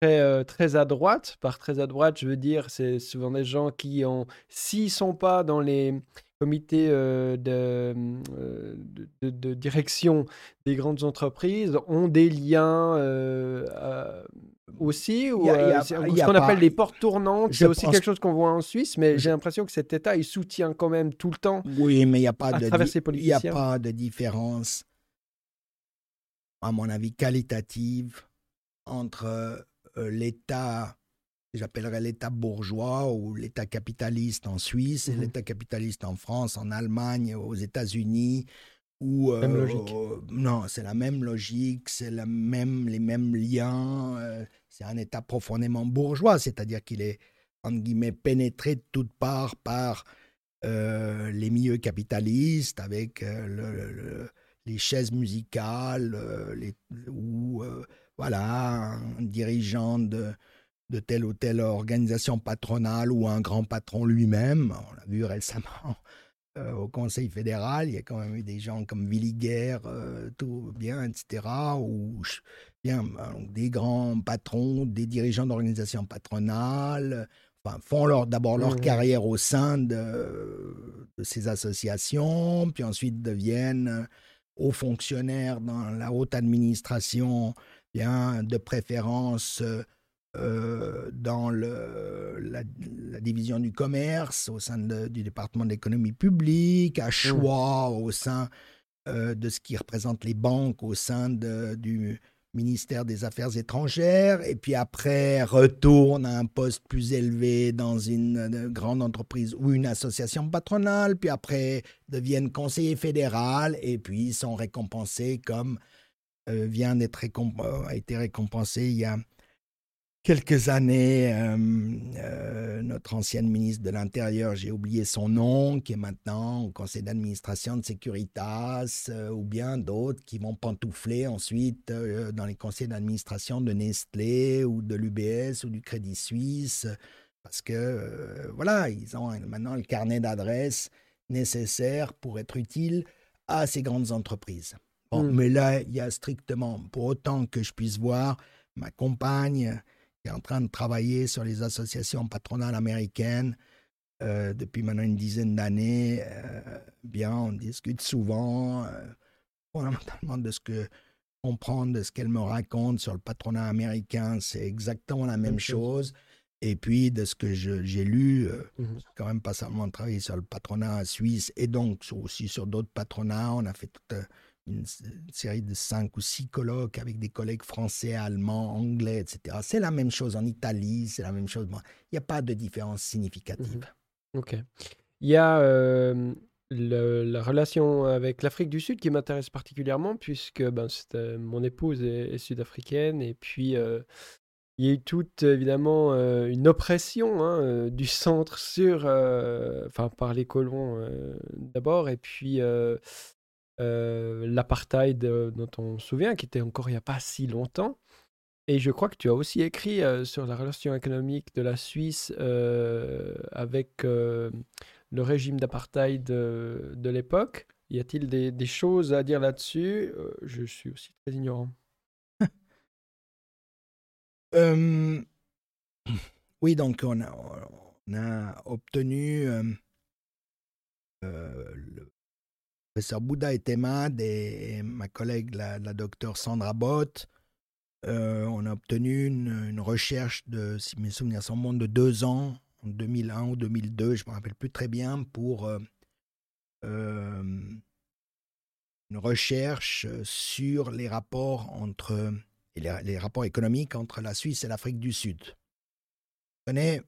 très, très à droite. Par très à droite, je veux dire, c'est souvent des gens qui ont, s'ils sont pas dans les comité euh, euh, de, de, direction des grandes entreprises ont des liens euh, aussi ou ce qu'on appelle les portes tournantes c'est aussi quelque chose qu'on voit en Suisse mais j'ai l'impression que cet État il soutient quand même tout le temps oui mais il n'y a pas de il y a pas de différence à mon avis qualitative entre l'État j'appellerais l'État bourgeois ou l'État capitaliste en Suisse et mmh l'État capitaliste en France, en Allemagne, aux États-Unis. Ou, même logique. non, c'est la même logique, c'est la même, les mêmes liens. Euh, c'est un État profondément bourgeois, c'est-à-dire qu'il est, entre guillemets, pénétré de toutes parts par euh, les milieux capitalistes, avec euh, le, les chaises musicales, les, ou voilà, un dirigeant de, de telle ou telle organisation patronale ou un grand patron lui-même. On l'a vu récemment euh, au Conseil fédéral, il y a quand même eu des gens comme Villiger, euh, tout bien, etc., ou bien, des grands patrons, des dirigeants d'organisations patronales, enfin, font d'abord leur mmh carrière au sein de, de, ces associations, puis ensuite deviennent hauts fonctionnaires dans la haute administration, bien, de préférence euh, euh, dans le, la, division du commerce au sein du département de l'économie publique, à mmh. choix au sein euh, de ce qui représente les banques au sein de, du ministère des Affaires étrangères, et puis après retourne à un poste plus élevé dans une, grande entreprise ou une association patronale, puis après deviennent conseillers fédéral, et puis sont récompensés comme euh, vient d'être a été récompensé il y a quelques années, euh, euh, notre ancienne ministre de l'Intérieur, j'ai oublié son nom, qui est maintenant au conseil d'administration de Securitas, euh, ou bien d'autres qui vont pantoufler ensuite dans les conseils d'administration de Nestlé ou de l'UBS ou du Crédit Suisse, parce que voilà, ils ont maintenant le carnet d'adresses nécessaire pour être utile à ces grandes entreprises. Bon, mmh. mais là, il y a strictement, pour autant que je puisse voir, ma compagne est en train de travailler sur les associations patronales américaines euh, depuis maintenant une dizaine d'années. Euh, bien, on discute souvent, euh, fondamentalement, de ce que comprendre de ce qu'elle me raconte sur le patronat américain, c'est exactement la même chose. Et puis, de ce que j'ai lu, mmh quand même pas seulement travailler sur le patronat suisse et donc aussi sur d'autres patronats. On a fait toute une, série de cinq ou six colloques avec des collègues français, allemands, anglais, etc. C'est la même chose en Italie, c'est la même chose. il n'y a pas de différence significative. Mhm. Ok. Il y a euh, la relation avec l'Afrique du Sud qui m'intéresse particulièrement puisque ben, euh, mon épouse est, sud-africaine et puis euh, il y a eu toute évidemment une oppression hein, du centre sur, enfin par les colons d'abord et puis euh, l'apartheid euh, dont on se souvient, qui était encore il n'y a pas si longtemps. Et je crois que tu as aussi écrit euh, sur la relation économique de la Suisse avec le régime d'apartheid de, l'époque. Y a-t-il des, choses à dire là-dessus? Je suis aussi très ignorant. oui, donc on a, obtenu le professeur Bouddha et Temad et ma collègue, la, la docteure Sandra Bott, on a obtenu une, recherche de, si mes souvenirs sont bons, de deux ans, en 2001 ou 2002, je ne me rappelle plus très bien, pour une recherche sur les rapports entre les, rapports économiques entre la Suisse et l'Afrique du Sud. On est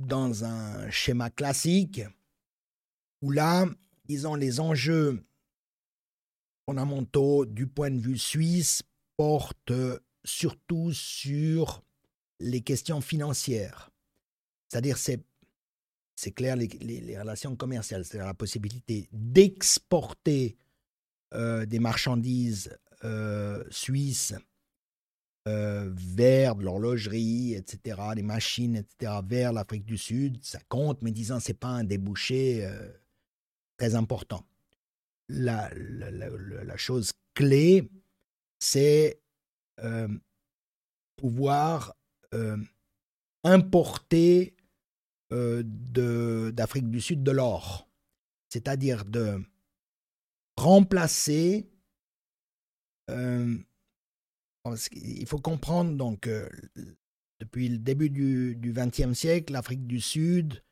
dans un schéma classique où là, disons, les enjeux fondamentaux du point de vue suisse portent surtout sur les questions financières. C'est-à-dire, c'est c'est clair, les, relations commerciales, c'est-à-dire la possibilité d'exporter euh, des marchandises euh, suisses euh, vers de l'horlogerie, etc., des machines, etc., vers l'Afrique du Sud, ça compte, mais disons, ce n'est pas un débouché très important. La, chose clé, c'est pouvoir importer euh, d'Afrique du Sud de l'or, c'est-à-dire de remplacer. Euh, il faut comprendre donc depuis le début du XXe siècle, l'Afrique du Sud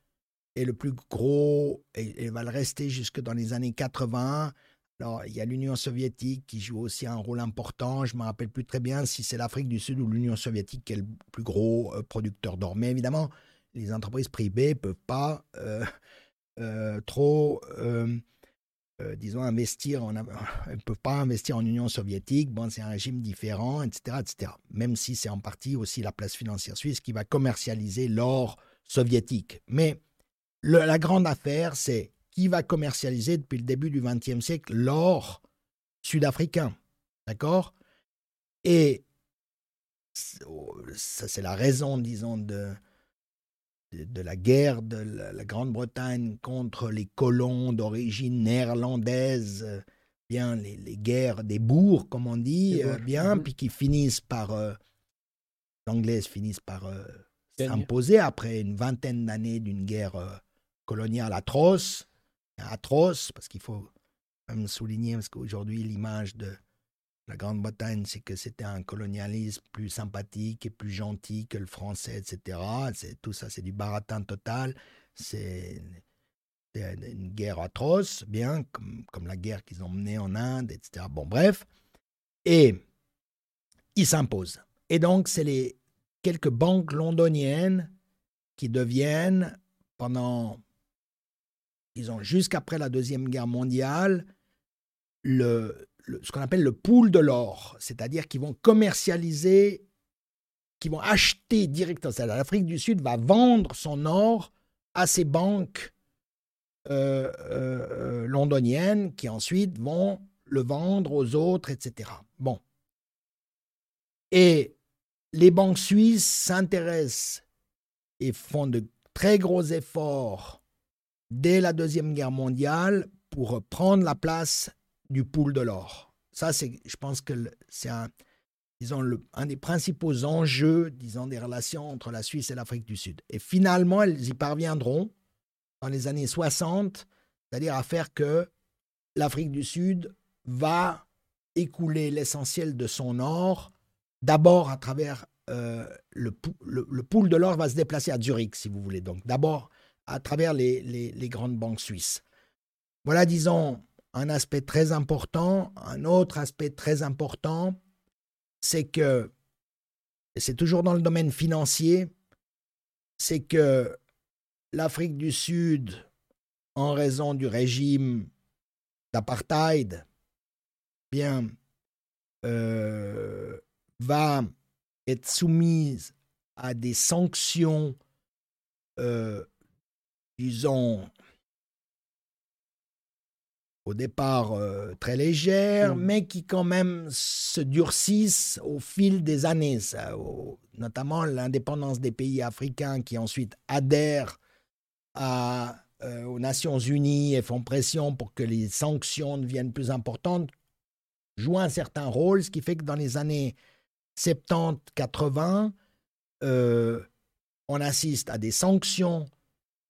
est le plus gros et, va le rester jusque dans les années 80. Alors, il y a l'Union soviétique qui joue aussi un rôle important. Je ne me rappelle plus très bien si c'est l'Afrique du Sud ou l'Union soviétique qui est le plus gros euh, producteur d'or. Mais évidemment, les entreprises privées ne peuvent pas euh, euh, trop, disons, investir, en, ne peuvent pas investir en Union soviétique. Bon, c'est un régime différent, etc., etc. Même si c'est en partie aussi la place financière suisse qui va commercialiser l'or soviétique. Mais la grande affaire, c'est qui va commercialiser depuis le début du XXe siècle l'or sud-africain. D'accord? Et ça, c'est la raison, disons, de, de la guerre de la, Grande-Bretagne contre les colons d'origine néerlandaise, euh, bien les, guerres des bourgs, comme on dit, euh, bien, mhm. puis qui finissent par, euh, finissent par s'imposer après une vingtaine d'années d'une guerre coloniale atroce, atroce, parce qu'il faut même souligner, parce qu'aujourd'hui l'image de la Grande-Bretagne, c'est que c'était un colonialisme plus sympathique et plus gentil que le français, etc. Tout ça, c'est du baratin total. C'est, une guerre atroce, bien, comme, comme la guerre qu'ils ont menée en Inde, etc. Bon, bref. Et il s'impose. Et donc, c'est les quelques banques londoniennes qui deviennent, pendant, disons, jusqu'après la Deuxième Guerre mondiale, le, ce qu'on appelle le pool de l'or, c'est-à-dire qu'ils vont commercialiser, qu'ils vont acheter directement. L'Afrique du Sud va vendre son or à ces banques euh, euh, londoniennes qui ensuite vont le vendre aux autres, etc. Bon. Et les banques suisses s'intéressent et font de très gros efforts dès la Deuxième Guerre mondiale pour prendre la place du pool de l'or. Ça, c'est, je pense que c'est un, disons, le, un des principaux enjeux, disons, des relations entre la Suisse et l'Afrique du Sud. Et finalement, elles y parviendront dans les années 60, c'est-à-dire à faire que l'Afrique du Sud va écouler l'essentiel de son or, d'abord à travers euh, le, le, pool de l'or va se déplacer à Zurich, si vous voulez. Donc d'abord à travers les, grandes banques suisses. Voilà, disons, un aspect très important. Un autre aspect très important, c'est que, et c'est toujours dans le domaine financier, c'est que l'Afrique du Sud, en raison du régime d'apartheid, bien, euh, va être soumise à des sanctions, euh, disons, au départ euh, très légères, mm. mais qui quand même se durcissent au fil des années, notamment l'indépendance des pays africains qui ensuite adhèrent à aux Nations Unies et font pression pour que les sanctions deviennent plus importantes, jouent un certain rôle, ce qui fait que dans les années 70-80, on assiste à des sanctions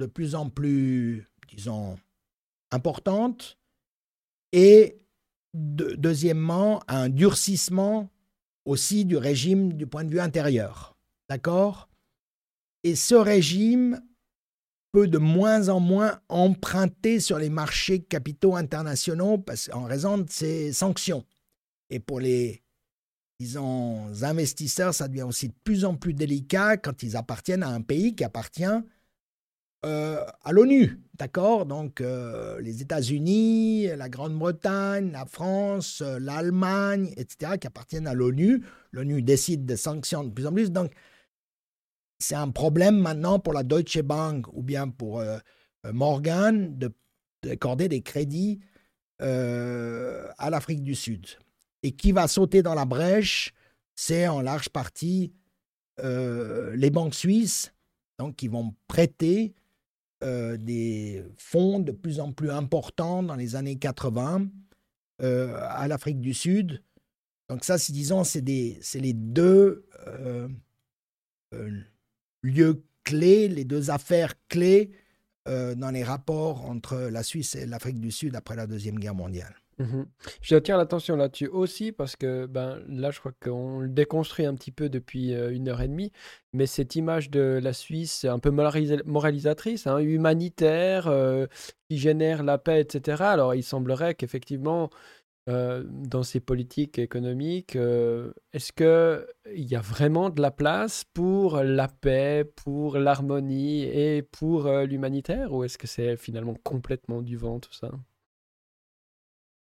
de plus en plus, disons, importantes et deuxièmement, un durcissement aussi du régime du point de vue intérieur. D'accord? Et ce régime peut de moins en moins emprunter sur les marchés capitaux internationaux parce, en raison de ces sanctions. Et pour les, disons, investisseurs, ça devient aussi de plus en plus délicat quand ils appartiennent à un pays qui appartient euh, à l'ONU, d'accord? Donc euh, les États-Unis, la Grande-Bretagne, la France, euh, l'Allemagne, etc., qui appartiennent à l'ONU. L'ONU décide de sanctions de plus en plus. Donc c'est un problème maintenant pour la Deutsche Bank ou bien pour Morgan d'accorder des crédits à l'Afrique du Sud. Et qui va sauter dans la brèche, c'est en large partie les banques suisses, donc qui vont prêter euh, des fonds de plus en plus importants dans les années 80 euh, à l'Afrique du Sud. Donc ça, c'est disons, c'est les deux euh, lieux clés, les deux affaires clés dans les rapports entre la Suisse et l'Afrique du Sud après la Deuxième Guerre mondiale. Mmh J'attire l'attention là-dessus aussi parce que ben, là, je crois qu'on le déconstruit un petit peu depuis une heure et demie, mais cette image de la Suisse un peu moralisatrice, hein, humanitaire, qui génère la paix, etc. Alors, il semblerait qu'effectivement, dans ces politiques économiques, est-ce qu'il y a vraiment de la place pour la paix, pour l'harmonie et pour l'humanitaire, ou est-ce que c'est finalement complètement du vent tout ça?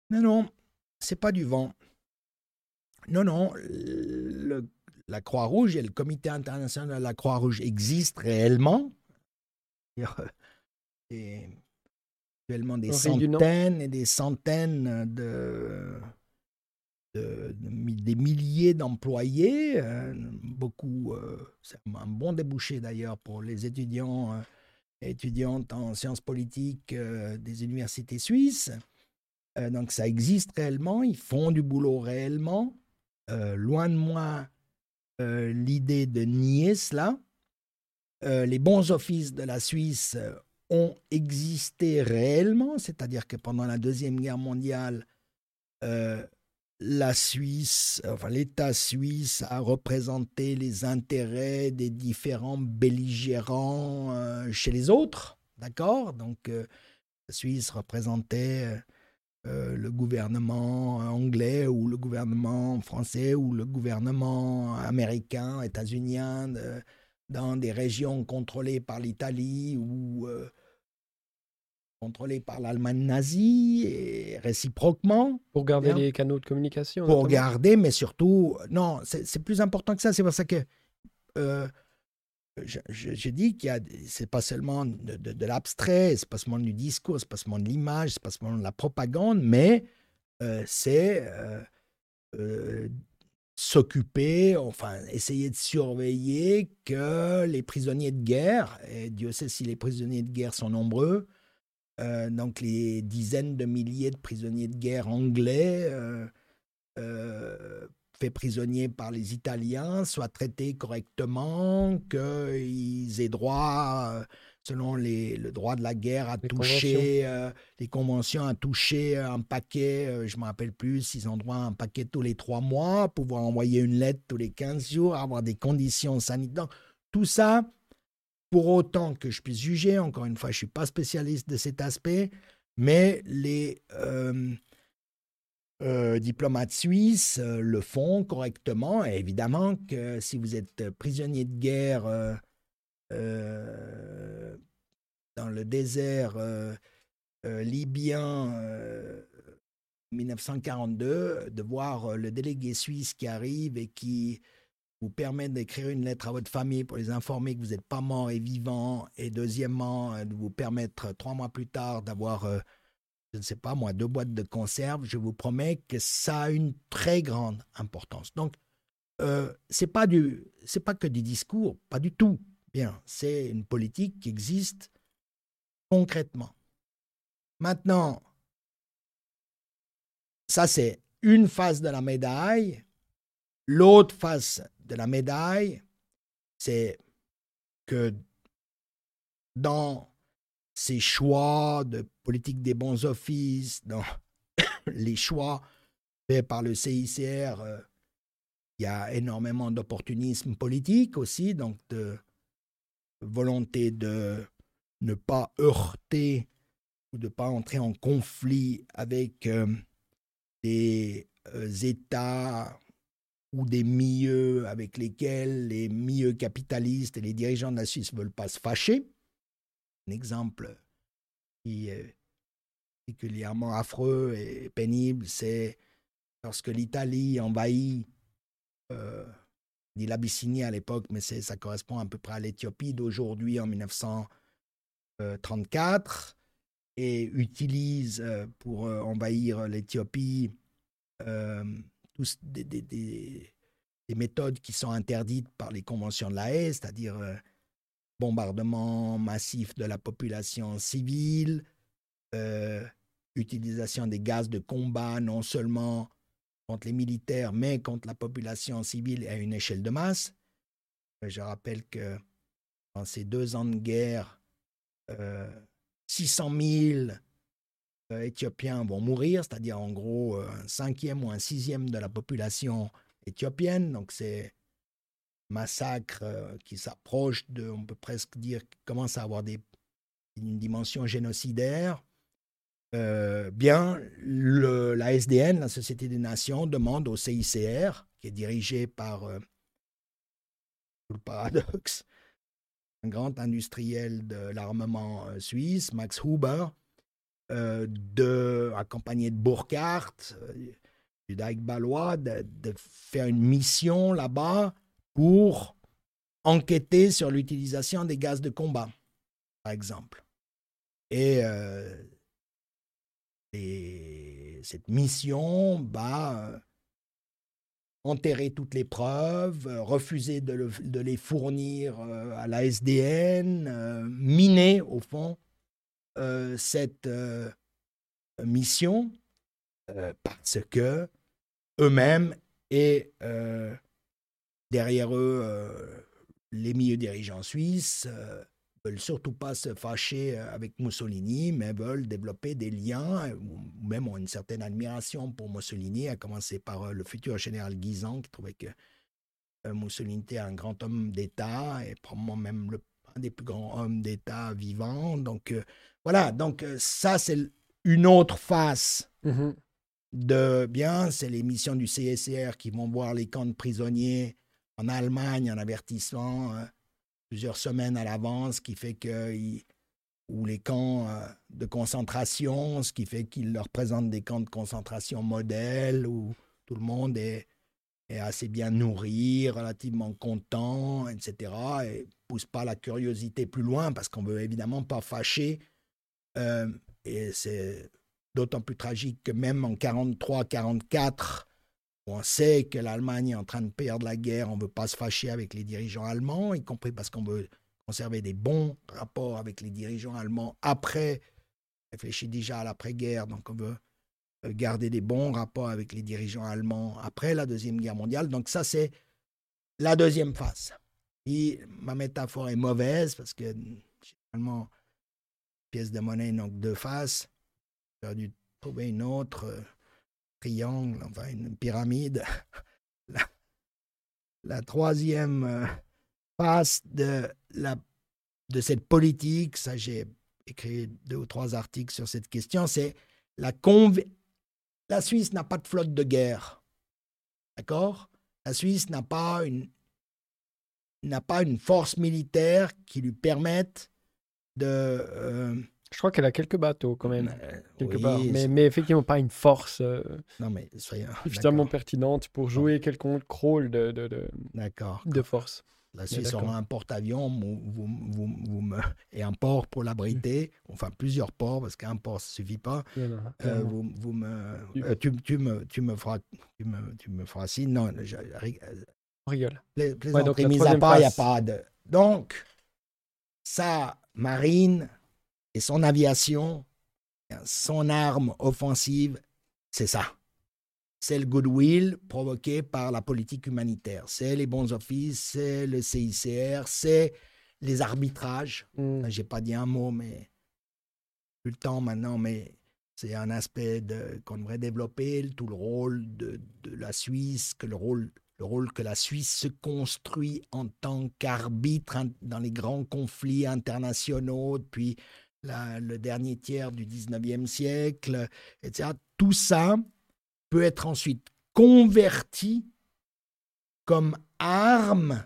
Non, non, c'est pas du vent. Non, non, la Croix-Rouge et le Comité international de la Croix-Rouge existent réellement. Et, réellement des centaines et des centaines de, des milliers d'employés. Euh, beaucoup, euh, c'est un bon débouché d'ailleurs pour les étudiants euh, et étudiantes en sciences politiques des universités suisses. Euh, donc ça existe réellement, ils font du boulot réellement. Euh, loin de moi euh, l'idée de nier cela. les bons offices de la Suisse ont existé réellement, c'est-à-dire que pendant la Deuxième Guerre mondiale, la Suisse, l'État suisse a représenté les intérêts des différents belligérants chez les autres, d'accord? Donc la Suisse représentait le gouvernement anglais ou le gouvernement français ou le gouvernement américain, états-unien, dans des régions contrôlées par l'Italie ou euh, contrôlées par l'Allemagne nazie, et réciproquement. Pour garder les canaux de communication. Pour garder, mais surtout, non, c'est plus important que ça. C'est pour ça que euh, je, dis qu'il y a, c'est pas seulement de, de, l'abstrait, c'est pas seulement du discours, c'est pas seulement de l'image, c'est pas seulement de la propagande, mais euh, c'est euh, euh, s'occuper, enfin, essayer de surveiller que les prisonniers de guerre, et Dieu sait si les prisonniers de guerre sont nombreux, donc les dizaines de milliers de prisonniers de guerre anglais faits prisonniers par les Italiens soient traités correctement, qu'ils aient droit, euh, selon les, le droit de la guerre, à toucher euh, les conventions, à toucher un paquet, euh, je ne me rappelle plus, ils ont droit à un paquet tous les trois mois, pouvoir envoyer une lettre tous les 15 jours, avoir des conditions sanitaires. Tout ça, pour autant que je puisse juger, encore une fois, je ne suis pas spécialiste de cet aspect, mais les euh, diplomates suisses euh, le font correctement. Et évidemment que si vous êtes prisonnier de guerre euh, dans le désert libyen 1942, de voir le délégué suisse qui arrive et qui vous permet d'écrire une lettre à votre famille pour les informer que vous n'êtes pas mort et vivant, et deuxièmement, de vous permettre trois mois plus tard d'avoir je ne sais pas moi, deux boîtes de conserve, je vous promets que ça a une très grande importance. Donc, euh, c'est pas du, c'est pas que du discours, pas du tout. Bien, c'est une politique qui existe concrètement. Maintenant, ça c'est une face de la médaille. L'autre face de la médaille, c'est que dans ces choix de politique des bons offices, dans les choix faits par le CICR, euh, il y a énormément d'opportunisme politique aussi, donc de volonté de ne pas heurter ou de ne pas entrer en conflit avec euh, des euh, États ou des milieux avec lesquels les milieux capitalistes et les dirigeants de la Suisse ne veulent pas se fâcher. Un exemple qui est particulièrement affreux et pénible, c'est lorsque l'Italie envahit euh, l'Abyssinie à l'époque, mais ça correspond à peu près à l'Éthiopie d'aujourd'hui en 1934, et utilise euh, pour euh, envahir l'Éthiopie des, méthodes qui sont interdites par les conventions de la haie, c'est-à-dire bombardement massif de la population civile, utilisation des gaz de combat non seulement contre les militaires, mais contre la population civile à une échelle de masse. Euh, je rappelle que dans ces deux ans de guerre, 600 000 euh, Éthiopiens vont mourir, c'est-à-dire en gros euh, un cinquième ou un sixième de la population éthiopienne. Donc c'est un massacre qui s'approche de, on peut presque dire, qui commence à avoir une dimension génocidaire. Euh, bien, la SDN, la Société des Nations, demande au CICR, qui est dirigé par euh, le paradoxe, un grand industriel de l'armement euh, suisse, Max Huber, de, accompagné de Burkhardt, du Dijk Balois, de, de, faire une mission là-bas pour enquêter sur l'utilisation des gaz de combat, par exemple. Et et cette mission va euh, enterrer toutes les preuves, euh, refuser de, les fournir euh, à la SDN, miner au fond cette mission parce que eux-mêmes et derrière eux les milieux dirigeants suisses veulent surtout pas se fâcher euh, avec Mussolini, mais veulent développer des liens, ou même ont une certaine admiration pour Mussolini, à commencer par euh, le futur général Guisan, qui trouvait que euh, Mussolini était un grand homme d'État, et probablement même le, un des plus grands hommes d'État vivants. Donc voilà, donc ça c'est une autre face mmh de bien, c'est les missions du CSR qui vont voir les camps de prisonniers en Allemagne en avertissement plusieurs semaines à l'avance, ce qui fait que ou les camps euh, de concentration, ce qui fait qu'ils leur présentent des camps de concentration modèles où tout le monde est, assez bien nourri, relativement content, etc. Et pousse pas la curiosité plus loin parce qu'on veut évidemment pas fâcher. Euh, et c'est d'autant plus tragique que même en 43-44, on sait que l'Allemagne est en train de perdre la guerre, on ne veut pas se fâcher avec les dirigeants allemands, y compris parce qu'on veut conserver des bons rapports avec les dirigeants allemands après, réfléchit déjà à l'après-guerre, donc on veut euh, garder des bons rapports avec les dirigeants allemands après la Deuxième Guerre mondiale. Donc ça, c'est la deuxième phase. Ma métaphore est mauvaise parce que généralement, pièce de monnaie n'a deux faces. J'ai dû trouver une autre. Triangle, enfin une pyramide. La, troisième euh, phase de, la, de cette politique, ça j'ai écrit deux ou trois articles sur cette question, c'est la La Suisse n'a pas de flotte de guerre. D'accord? La Suisse n'a pas une n'a pas une force militaire qui lui permette de euh, je crois qu'elle a quelques bateaux quand même, quelque part. Mais, mais, effectivement, pas une force euh, non, mais suffisamment pertinente pour jouer quelconque rôle de, de, de, de force. La Suisse aura un porte-avions vous, vous, vous, me... et un port pour l'abriter, enfin plusieurs ports, parce qu'un port ne suffit pas. Euh, vous, vous me... Euh, tu, tu, me, tu, me feras, tu, me, tu me feras signe. Non, je, On rigole. Les, ouais, donc, à part, il n'y a pas de... Donc, ça, Marine, et son aviation, son arme offensive, c'est ça. C'est le goodwill provoqué par la politique humanitaire. C'est les bons offices, c'est le CICR, c'est les arbitrages. Mm. J'ai pas dit un mot, mais plus le temps maintenant, mais c'est un aspect qu'on devrait développer, tout le rôle de, la Suisse, que le rôle, le rôle que la Suisse se construit en tant qu'arbitre dans les grands conflits internationaux depuis le dernier tiers du 19e siècle, etc. Tout ça peut être ensuite converti comme arme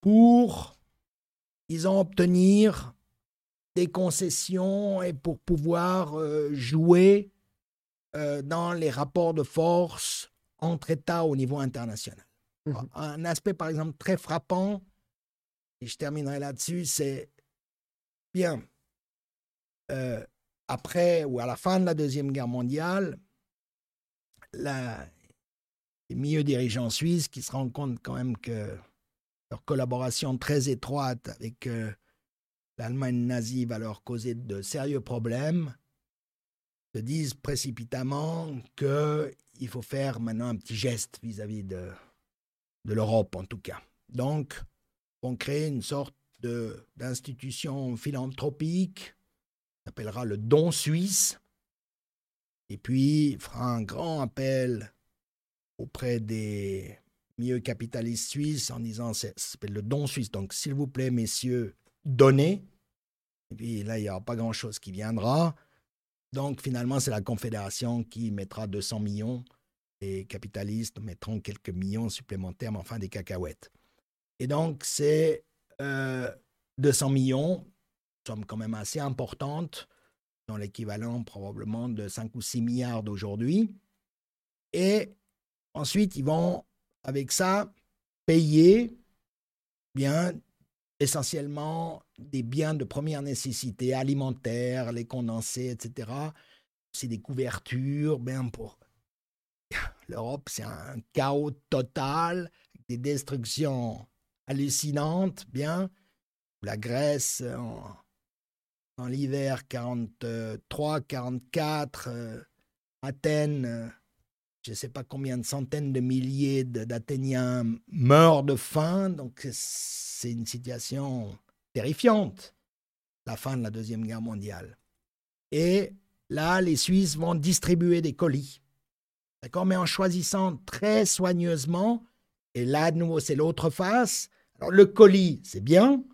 pour, disons, obtenir des concessions et pour pouvoir euh, jouer euh, dans les rapports de force entre États au niveau international. Mmh Un aspect, par exemple, très frappant, et je terminerai là-dessus, c'est bien, euh, après ou à la fin de la Deuxième Guerre mondiale, les milieux dirigeants suisses qui se rendent compte quand même que leur collaboration très étroite avec l'Allemagne nazie va leur causer de sérieux problèmes, se disent précipitamment qu'il faut faire maintenant un petit geste vis-à-vis de l'Europe en tout cas. Donc, on crée une sorte d'institution philanthropique, s'appellera le don suisse, et puis fera un grand appel auprès des milieux capitalistes suisses en disant, ça s'appelle le don suisse, donc s'il vous plaît, messieurs, donner. Et puis là, il n'y aura pas grand-chose qui viendra. Donc finalement, c'est la Confédération qui mettra 200 millions. Les capitalistes mettront quelques millions supplémentaires, mais enfin des cacahuètes. Et donc, c'est 200 euh, millions, somme quand même assez importante, dans l'équivalent probablement de 5 ou 6 milliards d'aujourd'hui. Et ensuite, ils vont, avec ça, payer bien essentiellement des biens de première nécessité, alimentaires, les condensés, etc. C'est des couvertures, ben pour l'Europe, c'est un chaos total, des destructions hallucinantes, bien. La Grèce, en, en l'hiver 43, 44, euh, Athènes, euh, je ne sais pas combien de centaines de milliers d'Athéniens meurent de faim, donc c'est une situation terrifiante, la fin de la Deuxième Guerre mondiale. Et là, les Suisses vont distribuer des colis. D'accord? Mais en choisissant très soigneusement, et là, de nouveau, c'est l'autre face. Alors, le colis, c'est bien.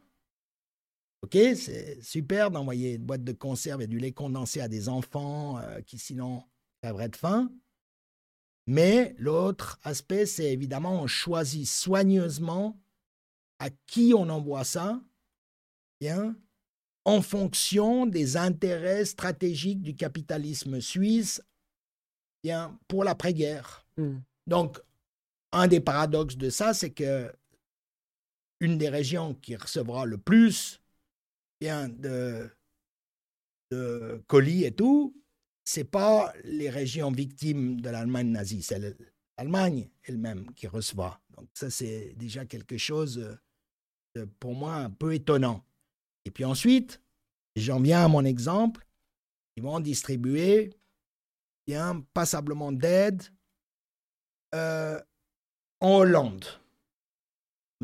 OK, c'est super d'envoyer une boîte de conserve et du lait condensé à des enfants euh, qui, sinon, crèveraient de faim. Mais l'autre aspect, c'est évidemment, on choisit soigneusement à qui on envoie ça, bien, en fonction des intérêts stratégiques du capitalisme suisse bien, pour l'après-guerre. Hmm. Donc, un des paradoxes de ça, c'est que une des régions qui recevra le plus bien, de, colis et tout, c'est pas les régions victimes de l'Allemagne nazie, c'est l'Allemagne elle-même qui reçoit. Donc ça, c'est déjà quelque chose, de, pour moi, un peu étonnant. Et puis ensuite, j'en viens à mon exemple, ils vont distribuer bien passablement d'aide euh, en Hollande,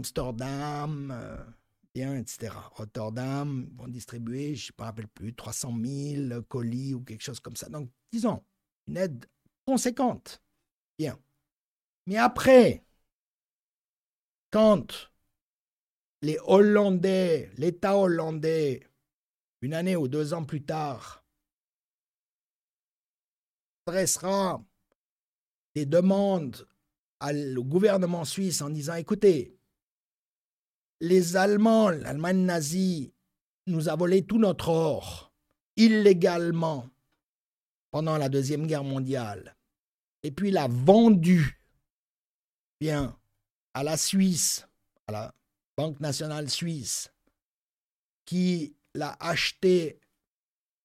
Amsterdam, euh, bien, etc. Rotterdam vont distribuer, je ne me rappelle plus, 300 000 colis ou quelque chose comme ça. Donc, disons, une aide conséquente. Bien. Mais après, quand les Hollandais, l'État hollandais, une année ou deux ans plus tard, adressera des demandes au gouvernement suisse en disant, écoutez, les Allemands, l'Allemagne nazie, nous a volé tout notre or illégalement pendant la Deuxième Guerre mondiale, et puis l'a vendu bien à la Suisse, à la Banque nationale suisse, qui l'a acheté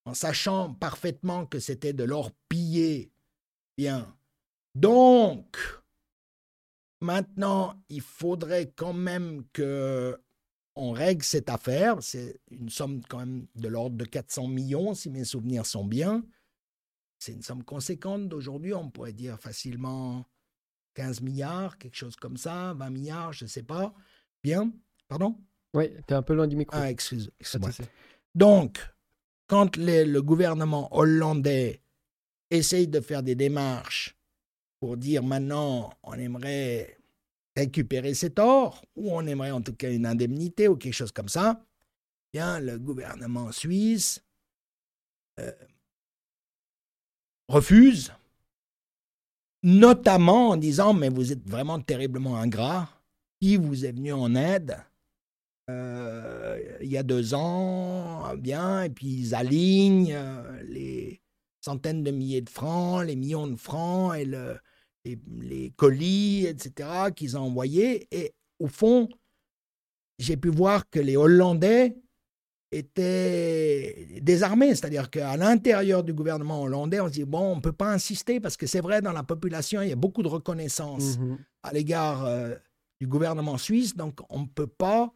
en sachant parfaitement que c'était de l'or pillé. Bien. Donc, Maintenant, il faudrait quand même que on règle cette affaire. C'est une somme quand même de l'ordre de 400 millions, si mes souvenirs sont bien. C'est une somme conséquente d'aujourd'hui. On pourrait dire facilement 15 milliards, quelque chose comme ça, 20 milliards, je ne sais pas. Bien, pardon? Oui, tu es un peu loin du micro. Ah, excuse, moi Donc, quand le gouvernement hollandais essaye de faire des démarches pour dire maintenant on aimerait récupérer cet or, ou on aimerait en tout cas une indemnité ou quelque chose comme ça, bien le gouvernement suisse euh, refuse, notamment en disant mais vous êtes vraiment terriblement ingrat, qui vous est venu en aide euh, il y a deux ans, bien, et puis ils alignent euh, les centaines de milliers de francs, les millions de francs et le, les, colis, etc., qu'ils ont envoyés. Et au fond, j'ai pu voir que les Hollandais étaient désarmés. C'est-à-dire qu'à l'intérieur du gouvernement hollandais, on se dit, bon, on ne peut pas insister parce que c'est vrai, dans la population, il y a beaucoup de reconnaissance mmh à l'égard euh, du gouvernement suisse. Donc, on ne peut pas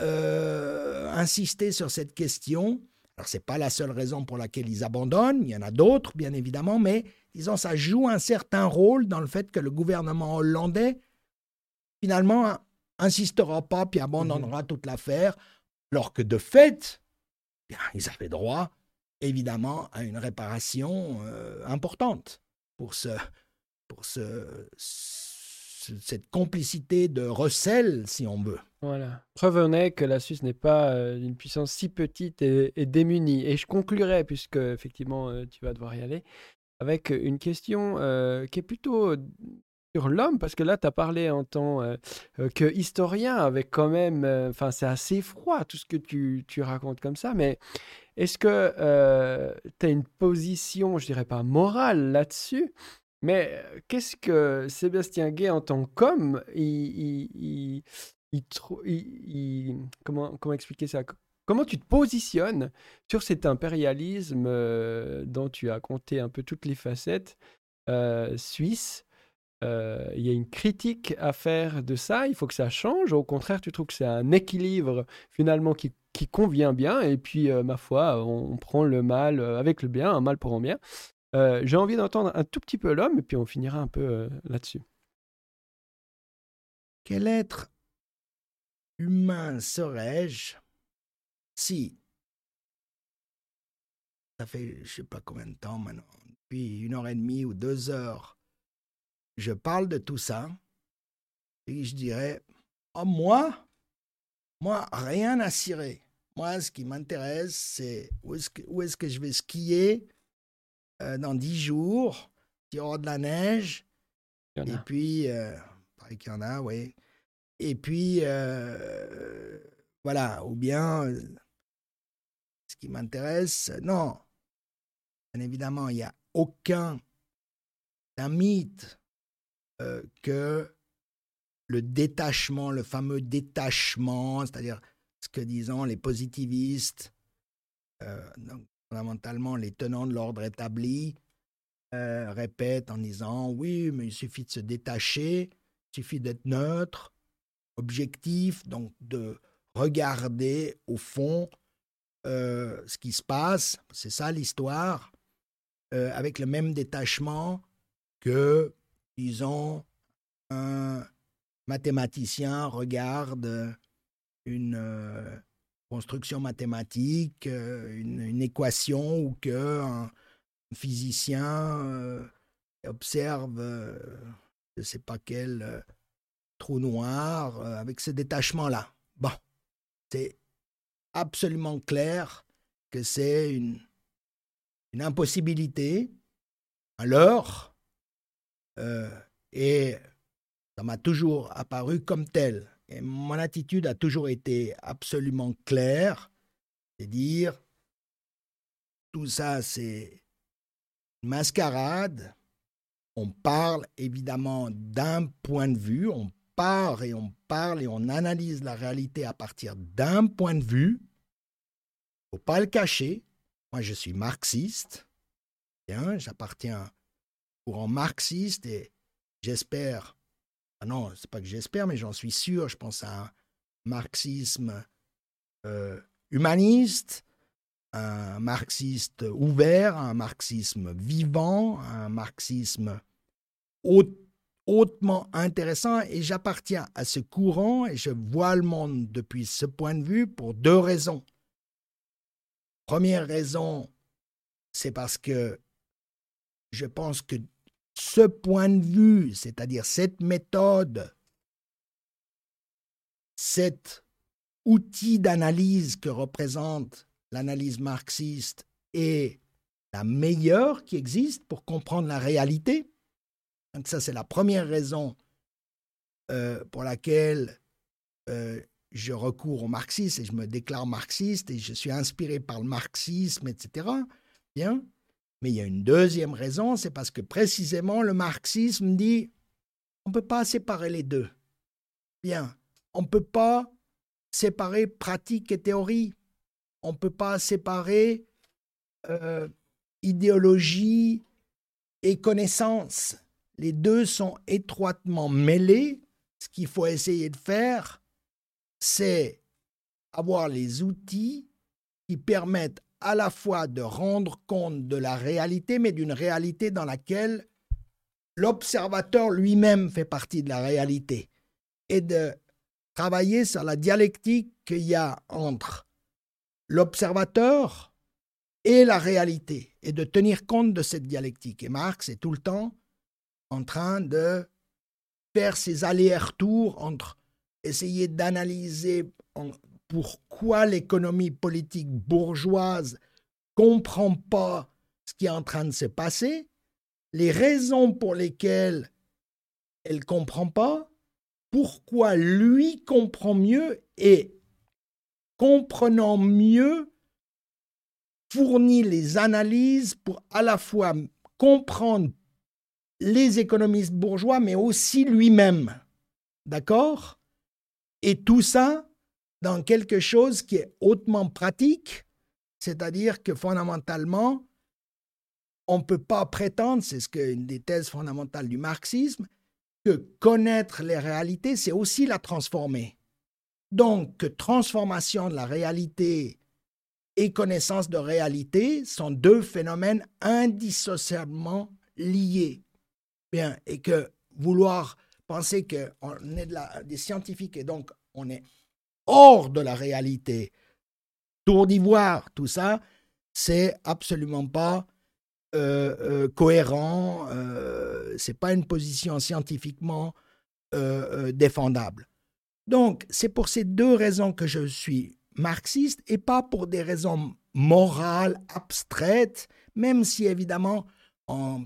euh, insister sur cette question. Alors, ce n'est pas la seule raison pour laquelle ils abandonnent. Il y en a d'autres, bien évidemment, mais disons, ça joue un certain rôle dans le fait que le gouvernement hollandais, finalement, insistera pas puis abandonnera mmh toute l'affaire, alors que de fait, bien, ils avaient droit, évidemment, à une réparation euh, importante pour, ce, pour ce, cette complicité de recel, si on veut. Voilà. Preuve en est que la Suisse n'est pas euh, une puissance si petite et, démunie. Et je conclurai, puisque effectivement euh, tu vas devoir y aller, avec une question qui est plutôt sur l'homme, parce que là, tu as parlé en tant euh, que historien, avec quand même, enfin, c'est assez froid tout ce que tu, tu, racontes comme ça, mais est-ce que tu as une position, je dirais pas morale là-dessus, mais qu'est-ce que Sébastien Gay, en tant qu'homme, il, il, il, comment, comment expliquer ça? Comment tu te positionnes sur cet impérialisme euh, dont tu as compté un peu toutes les facettes euh, suisse? Euh, Il y a une critique à faire de ça, il faut que ça change. Au contraire, tu trouves que c'est un équilibre finalement qui, convient bien. Et puis, ma foi, on, prend le mal avec le bien, un mal pour un bien. J'ai envie d'entendre un tout petit peu l'homme et puis on finira un peu là-dessus. Quel être humain serais-je si, ça fait je sais pas combien de temps maintenant, depuis une heure et demie ou deux heures, je parle de tout ça, et je dirais, oh, moi, moi, rien à cirer. Moi, ce qui m'intéresse, c'est où est-ce que, est que, je vais skier euh, dans dix jours, il y aura de la neige, et puis, euh, qu'il y en a, oui. Et puis, euh, voilà, ou bien ce qui m'intéresse, non. Bien évidemment, il n'y a aucun mythe euh, que le détachement, le fameux détachement, c'est-à-dire ce que disons les positivistes, euh, fondamentalement les tenants de l'ordre établi, euh, répètent en disant oui, mais il suffit de se détacher, il suffit d'être neutre, objectif, donc de regarder au fond euh, ce qui se passe, c'est ça l'histoire, euh, avec le même détachement que, disons, un mathématicien regarde une euh, construction mathématique, une, équation, ou qu'un physicien observe, je ne sais pas quel trou noir, avec ce détachement-là. Bon, c'est absolument clair que c'est une, impossibilité à l'heure euh, et ça m'a toujours apparu comme tel. Et mon attitude a toujours été absolument claire, c'est dire tout ça c'est une mascarade. On parle évidemment d'un point de vue, on part et on parle et on analyse la réalité à partir d'un point de vue. Faut pas le cacher. Moi, je suis marxiste. J'appartiens au courant marxiste et j'espère, ah non, c'est pas que j'espère, mais j'en suis sûr, je pense à marxisme euh, humaniste, un marxiste ouvert, un marxisme vivant, un marxisme hautement intéressant et j'appartiens à ce courant et je vois le monde depuis ce point de vue pour deux raisons. Première raison, c'est parce que je pense que ce point de vue, c'est-à-dire cette méthode, cet outil d'analyse que représente l'analyse marxiste est la meilleure qui existe pour comprendre la réalité. Donc ça, c'est la première raison euh, pour laquelle euh, je recours au marxisme et je me déclare marxiste et je suis inspiré par le marxisme, etc. Bien. Mais il y a une deuxième raison, c'est parce que précisément le marxisme dit on ne peut pas séparer les deux. Bien. On ne peut pas séparer pratique et théorie. On ne peut pas séparer euh, idéologie et connaissance. Les deux sont étroitement mêlés. Ce qu'il faut essayer de faire, c'est avoir les outils qui permettent à la fois de rendre compte de la réalité, mais d'une réalité dans laquelle l'observateur lui-même fait partie de la réalité, et de travailler sur la dialectique qu'il y a entre l'observateur et la réalité, et de tenir compte de cette dialectique. Et Marx est tout le temps en train de faire ses allers-retours entre essayer d'analyser pourquoi l'économie politique bourgeoise comprend pas ce qui est en train de se passer, les raisons pour lesquelles elle comprend pas, pourquoi lui comprend mieux et comprenant mieux fournit les analyses pour à la fois comprendre les économistes bourgeois, mais aussi lui-même. D'accord? Et tout ça dans quelque chose qui est hautement pratique, c'est-à-dire que fondamentalement, on ne peut pas prétendre, c'est ce une des thèses fondamentales du marxisme, que connaître les réalités, c'est aussi la transformer. Donc, transformation de la réalité et connaissance de réalité sont deux phénomènes indissociablement liés. Et que vouloir penser qu'on est des scientifiques et donc on est hors de la réalité, tour d'ivoire, tout ça, c'est absolument pas euh, euh, cohérent, euh, c'est pas une position scientifiquement défendable. Donc, c'est pour ces deux raisons que je suis marxiste et pas pour des raisons morales, abstraites, même si évidemment, en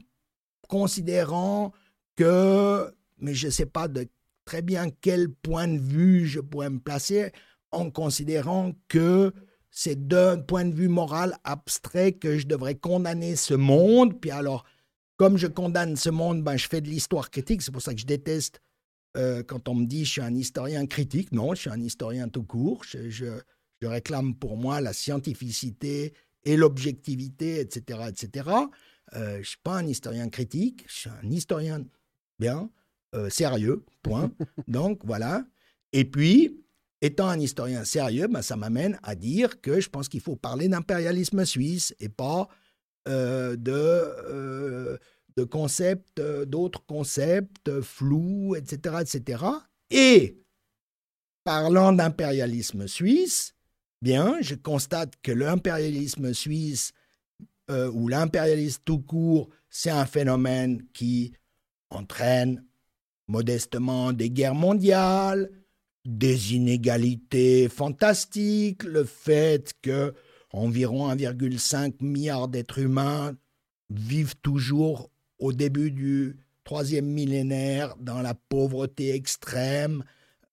considérant que, mais je ne sais pas de très bien quel point de vue je pourrais me placer, en considérant que c'est d'un point de vue moral abstrait que je devrais condamner ce monde. Puis alors, comme je condamne ce monde, ben, je fais de l'histoire critique. C'est pour ça que je déteste euh, quand on me dit je suis un historien critique. Non, je suis un historien tout court. Je, je, réclame pour moi la scientificité et l'objectivité, etc. etc. Euh, je ne suis pas un historien critique, je suis un historien bien, euh, sérieux, point. Donc voilà. Et puis, étant un historien sérieux, ben, ça m'amène à dire que je pense qu'il faut parler d'impérialisme suisse et pas euh, de, de concepts, d'autres concepts flous, etc., etc. Et parlant d'impérialisme suisse, bien, je constate que l'impérialisme suisse euh, l'impérialisme tout court, c'est un phénomène qui entraîne modestement des guerres mondiales, des inégalités fantastiques, le fait que environ 1,5 milliard d'êtres humains vivent toujours au début du troisième millénaire dans la pauvreté extrême,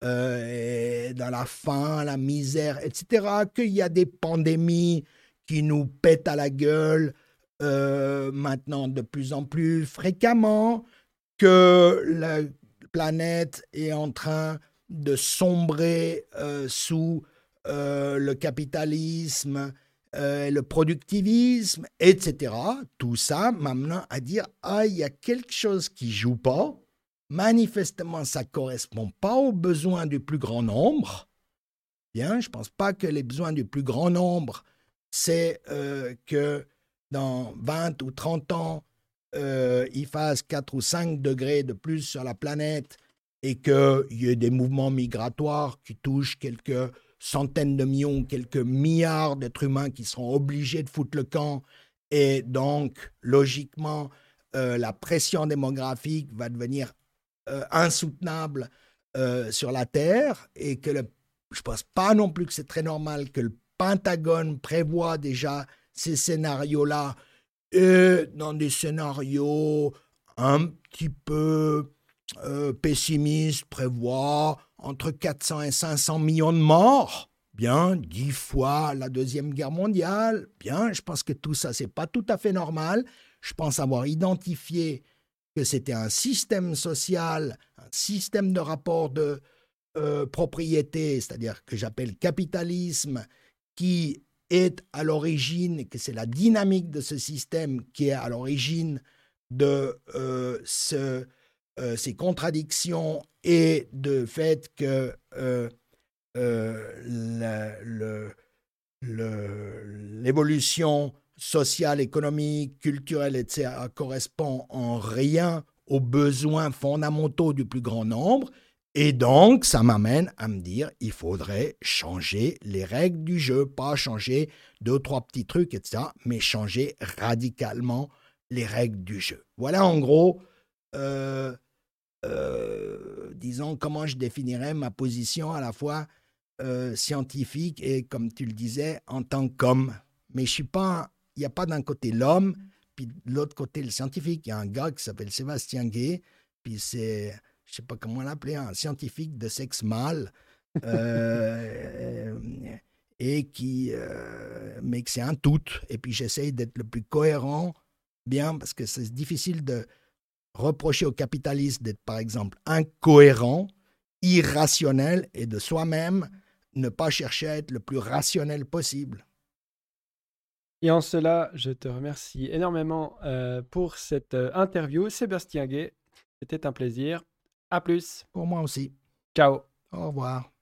euh, dans la faim, la misère, etc., qu'il y a des pandémies qui nous pètent à la gueule euh, maintenant de plus en plus fréquemment, que la planète est en train de sombrer euh, sous euh, le capitalisme, le productivisme, etc. Tout ça m'amène à dire ah, il y a quelque chose qui joue pas. Manifestement, ça correspond pas aux besoins du plus grand nombre. Bien, je ne pense pas que les besoins du plus grand nombre, c'est euh, que dans 20 ou 30 ans, euh, il fasse 4 ou 5 degrés de plus sur la planète et qu'il y ait des mouvements migratoires qui touchent quelques centaines de millions, quelques milliards d'êtres humains qui seront obligés de foutre le camp. Et donc, logiquement, euh, la pression démographique va devenir euh, insoutenable sur la Terre et que le, je ne pense pas non plus que c'est très normal que le Pentagone prévoit déjà ces scénarios-là et dans des scénarios un petit peu pessimistes, prévoit entre 400 et 500 millions de morts. Bien, dix fois la Deuxième Guerre mondiale. Bien, je pense que tout ça, c'est pas tout à fait normal. Je pense avoir identifié que c'était un système social, un système de rapport de euh, propriété, c'est-à-dire que j'appelle capitalisme, qui est à l'origine, que c'est la dynamique de ce système qui est à l'origine de euh, euh, ces contradictions et de fait que l'évolution social, économique, culturel, etc., correspond en rien aux besoins fondamentaux du plus grand nombre. Et donc, ça m'amène à me dire, il faudrait changer les règles du jeu, pas changer deux, trois petits trucs, etc., mais changer radicalement les règles du jeu. Voilà en gros, euh, euh, disons, comment je définirais ma position à la fois euh, scientifique et, comme tu le disais, en tant qu'homme. Mais je suis pas il n'y a pas d'un côté l'homme, puis de l'autre côté le scientifique. Il y a un gars qui s'appelle Sébastien Gay, puis c'est, je ne sais pas comment l'appeler, un scientifique de sexe mâle. Euh, et qui, euh, mais que c'est un tout. Et puis j'essaye d'être le plus cohérent, bien, parce que c'est difficile de reprocher au capitaliste d'être, par exemple, incohérent, irrationnel, et de soi-même ne pas chercher à être le plus rationnel possible. Et en cela, je te remercie énormément euh, pour cette euh, interview. Sébastien Gay, c'était un plaisir. À plus. Pour moi aussi. Ciao. Au revoir.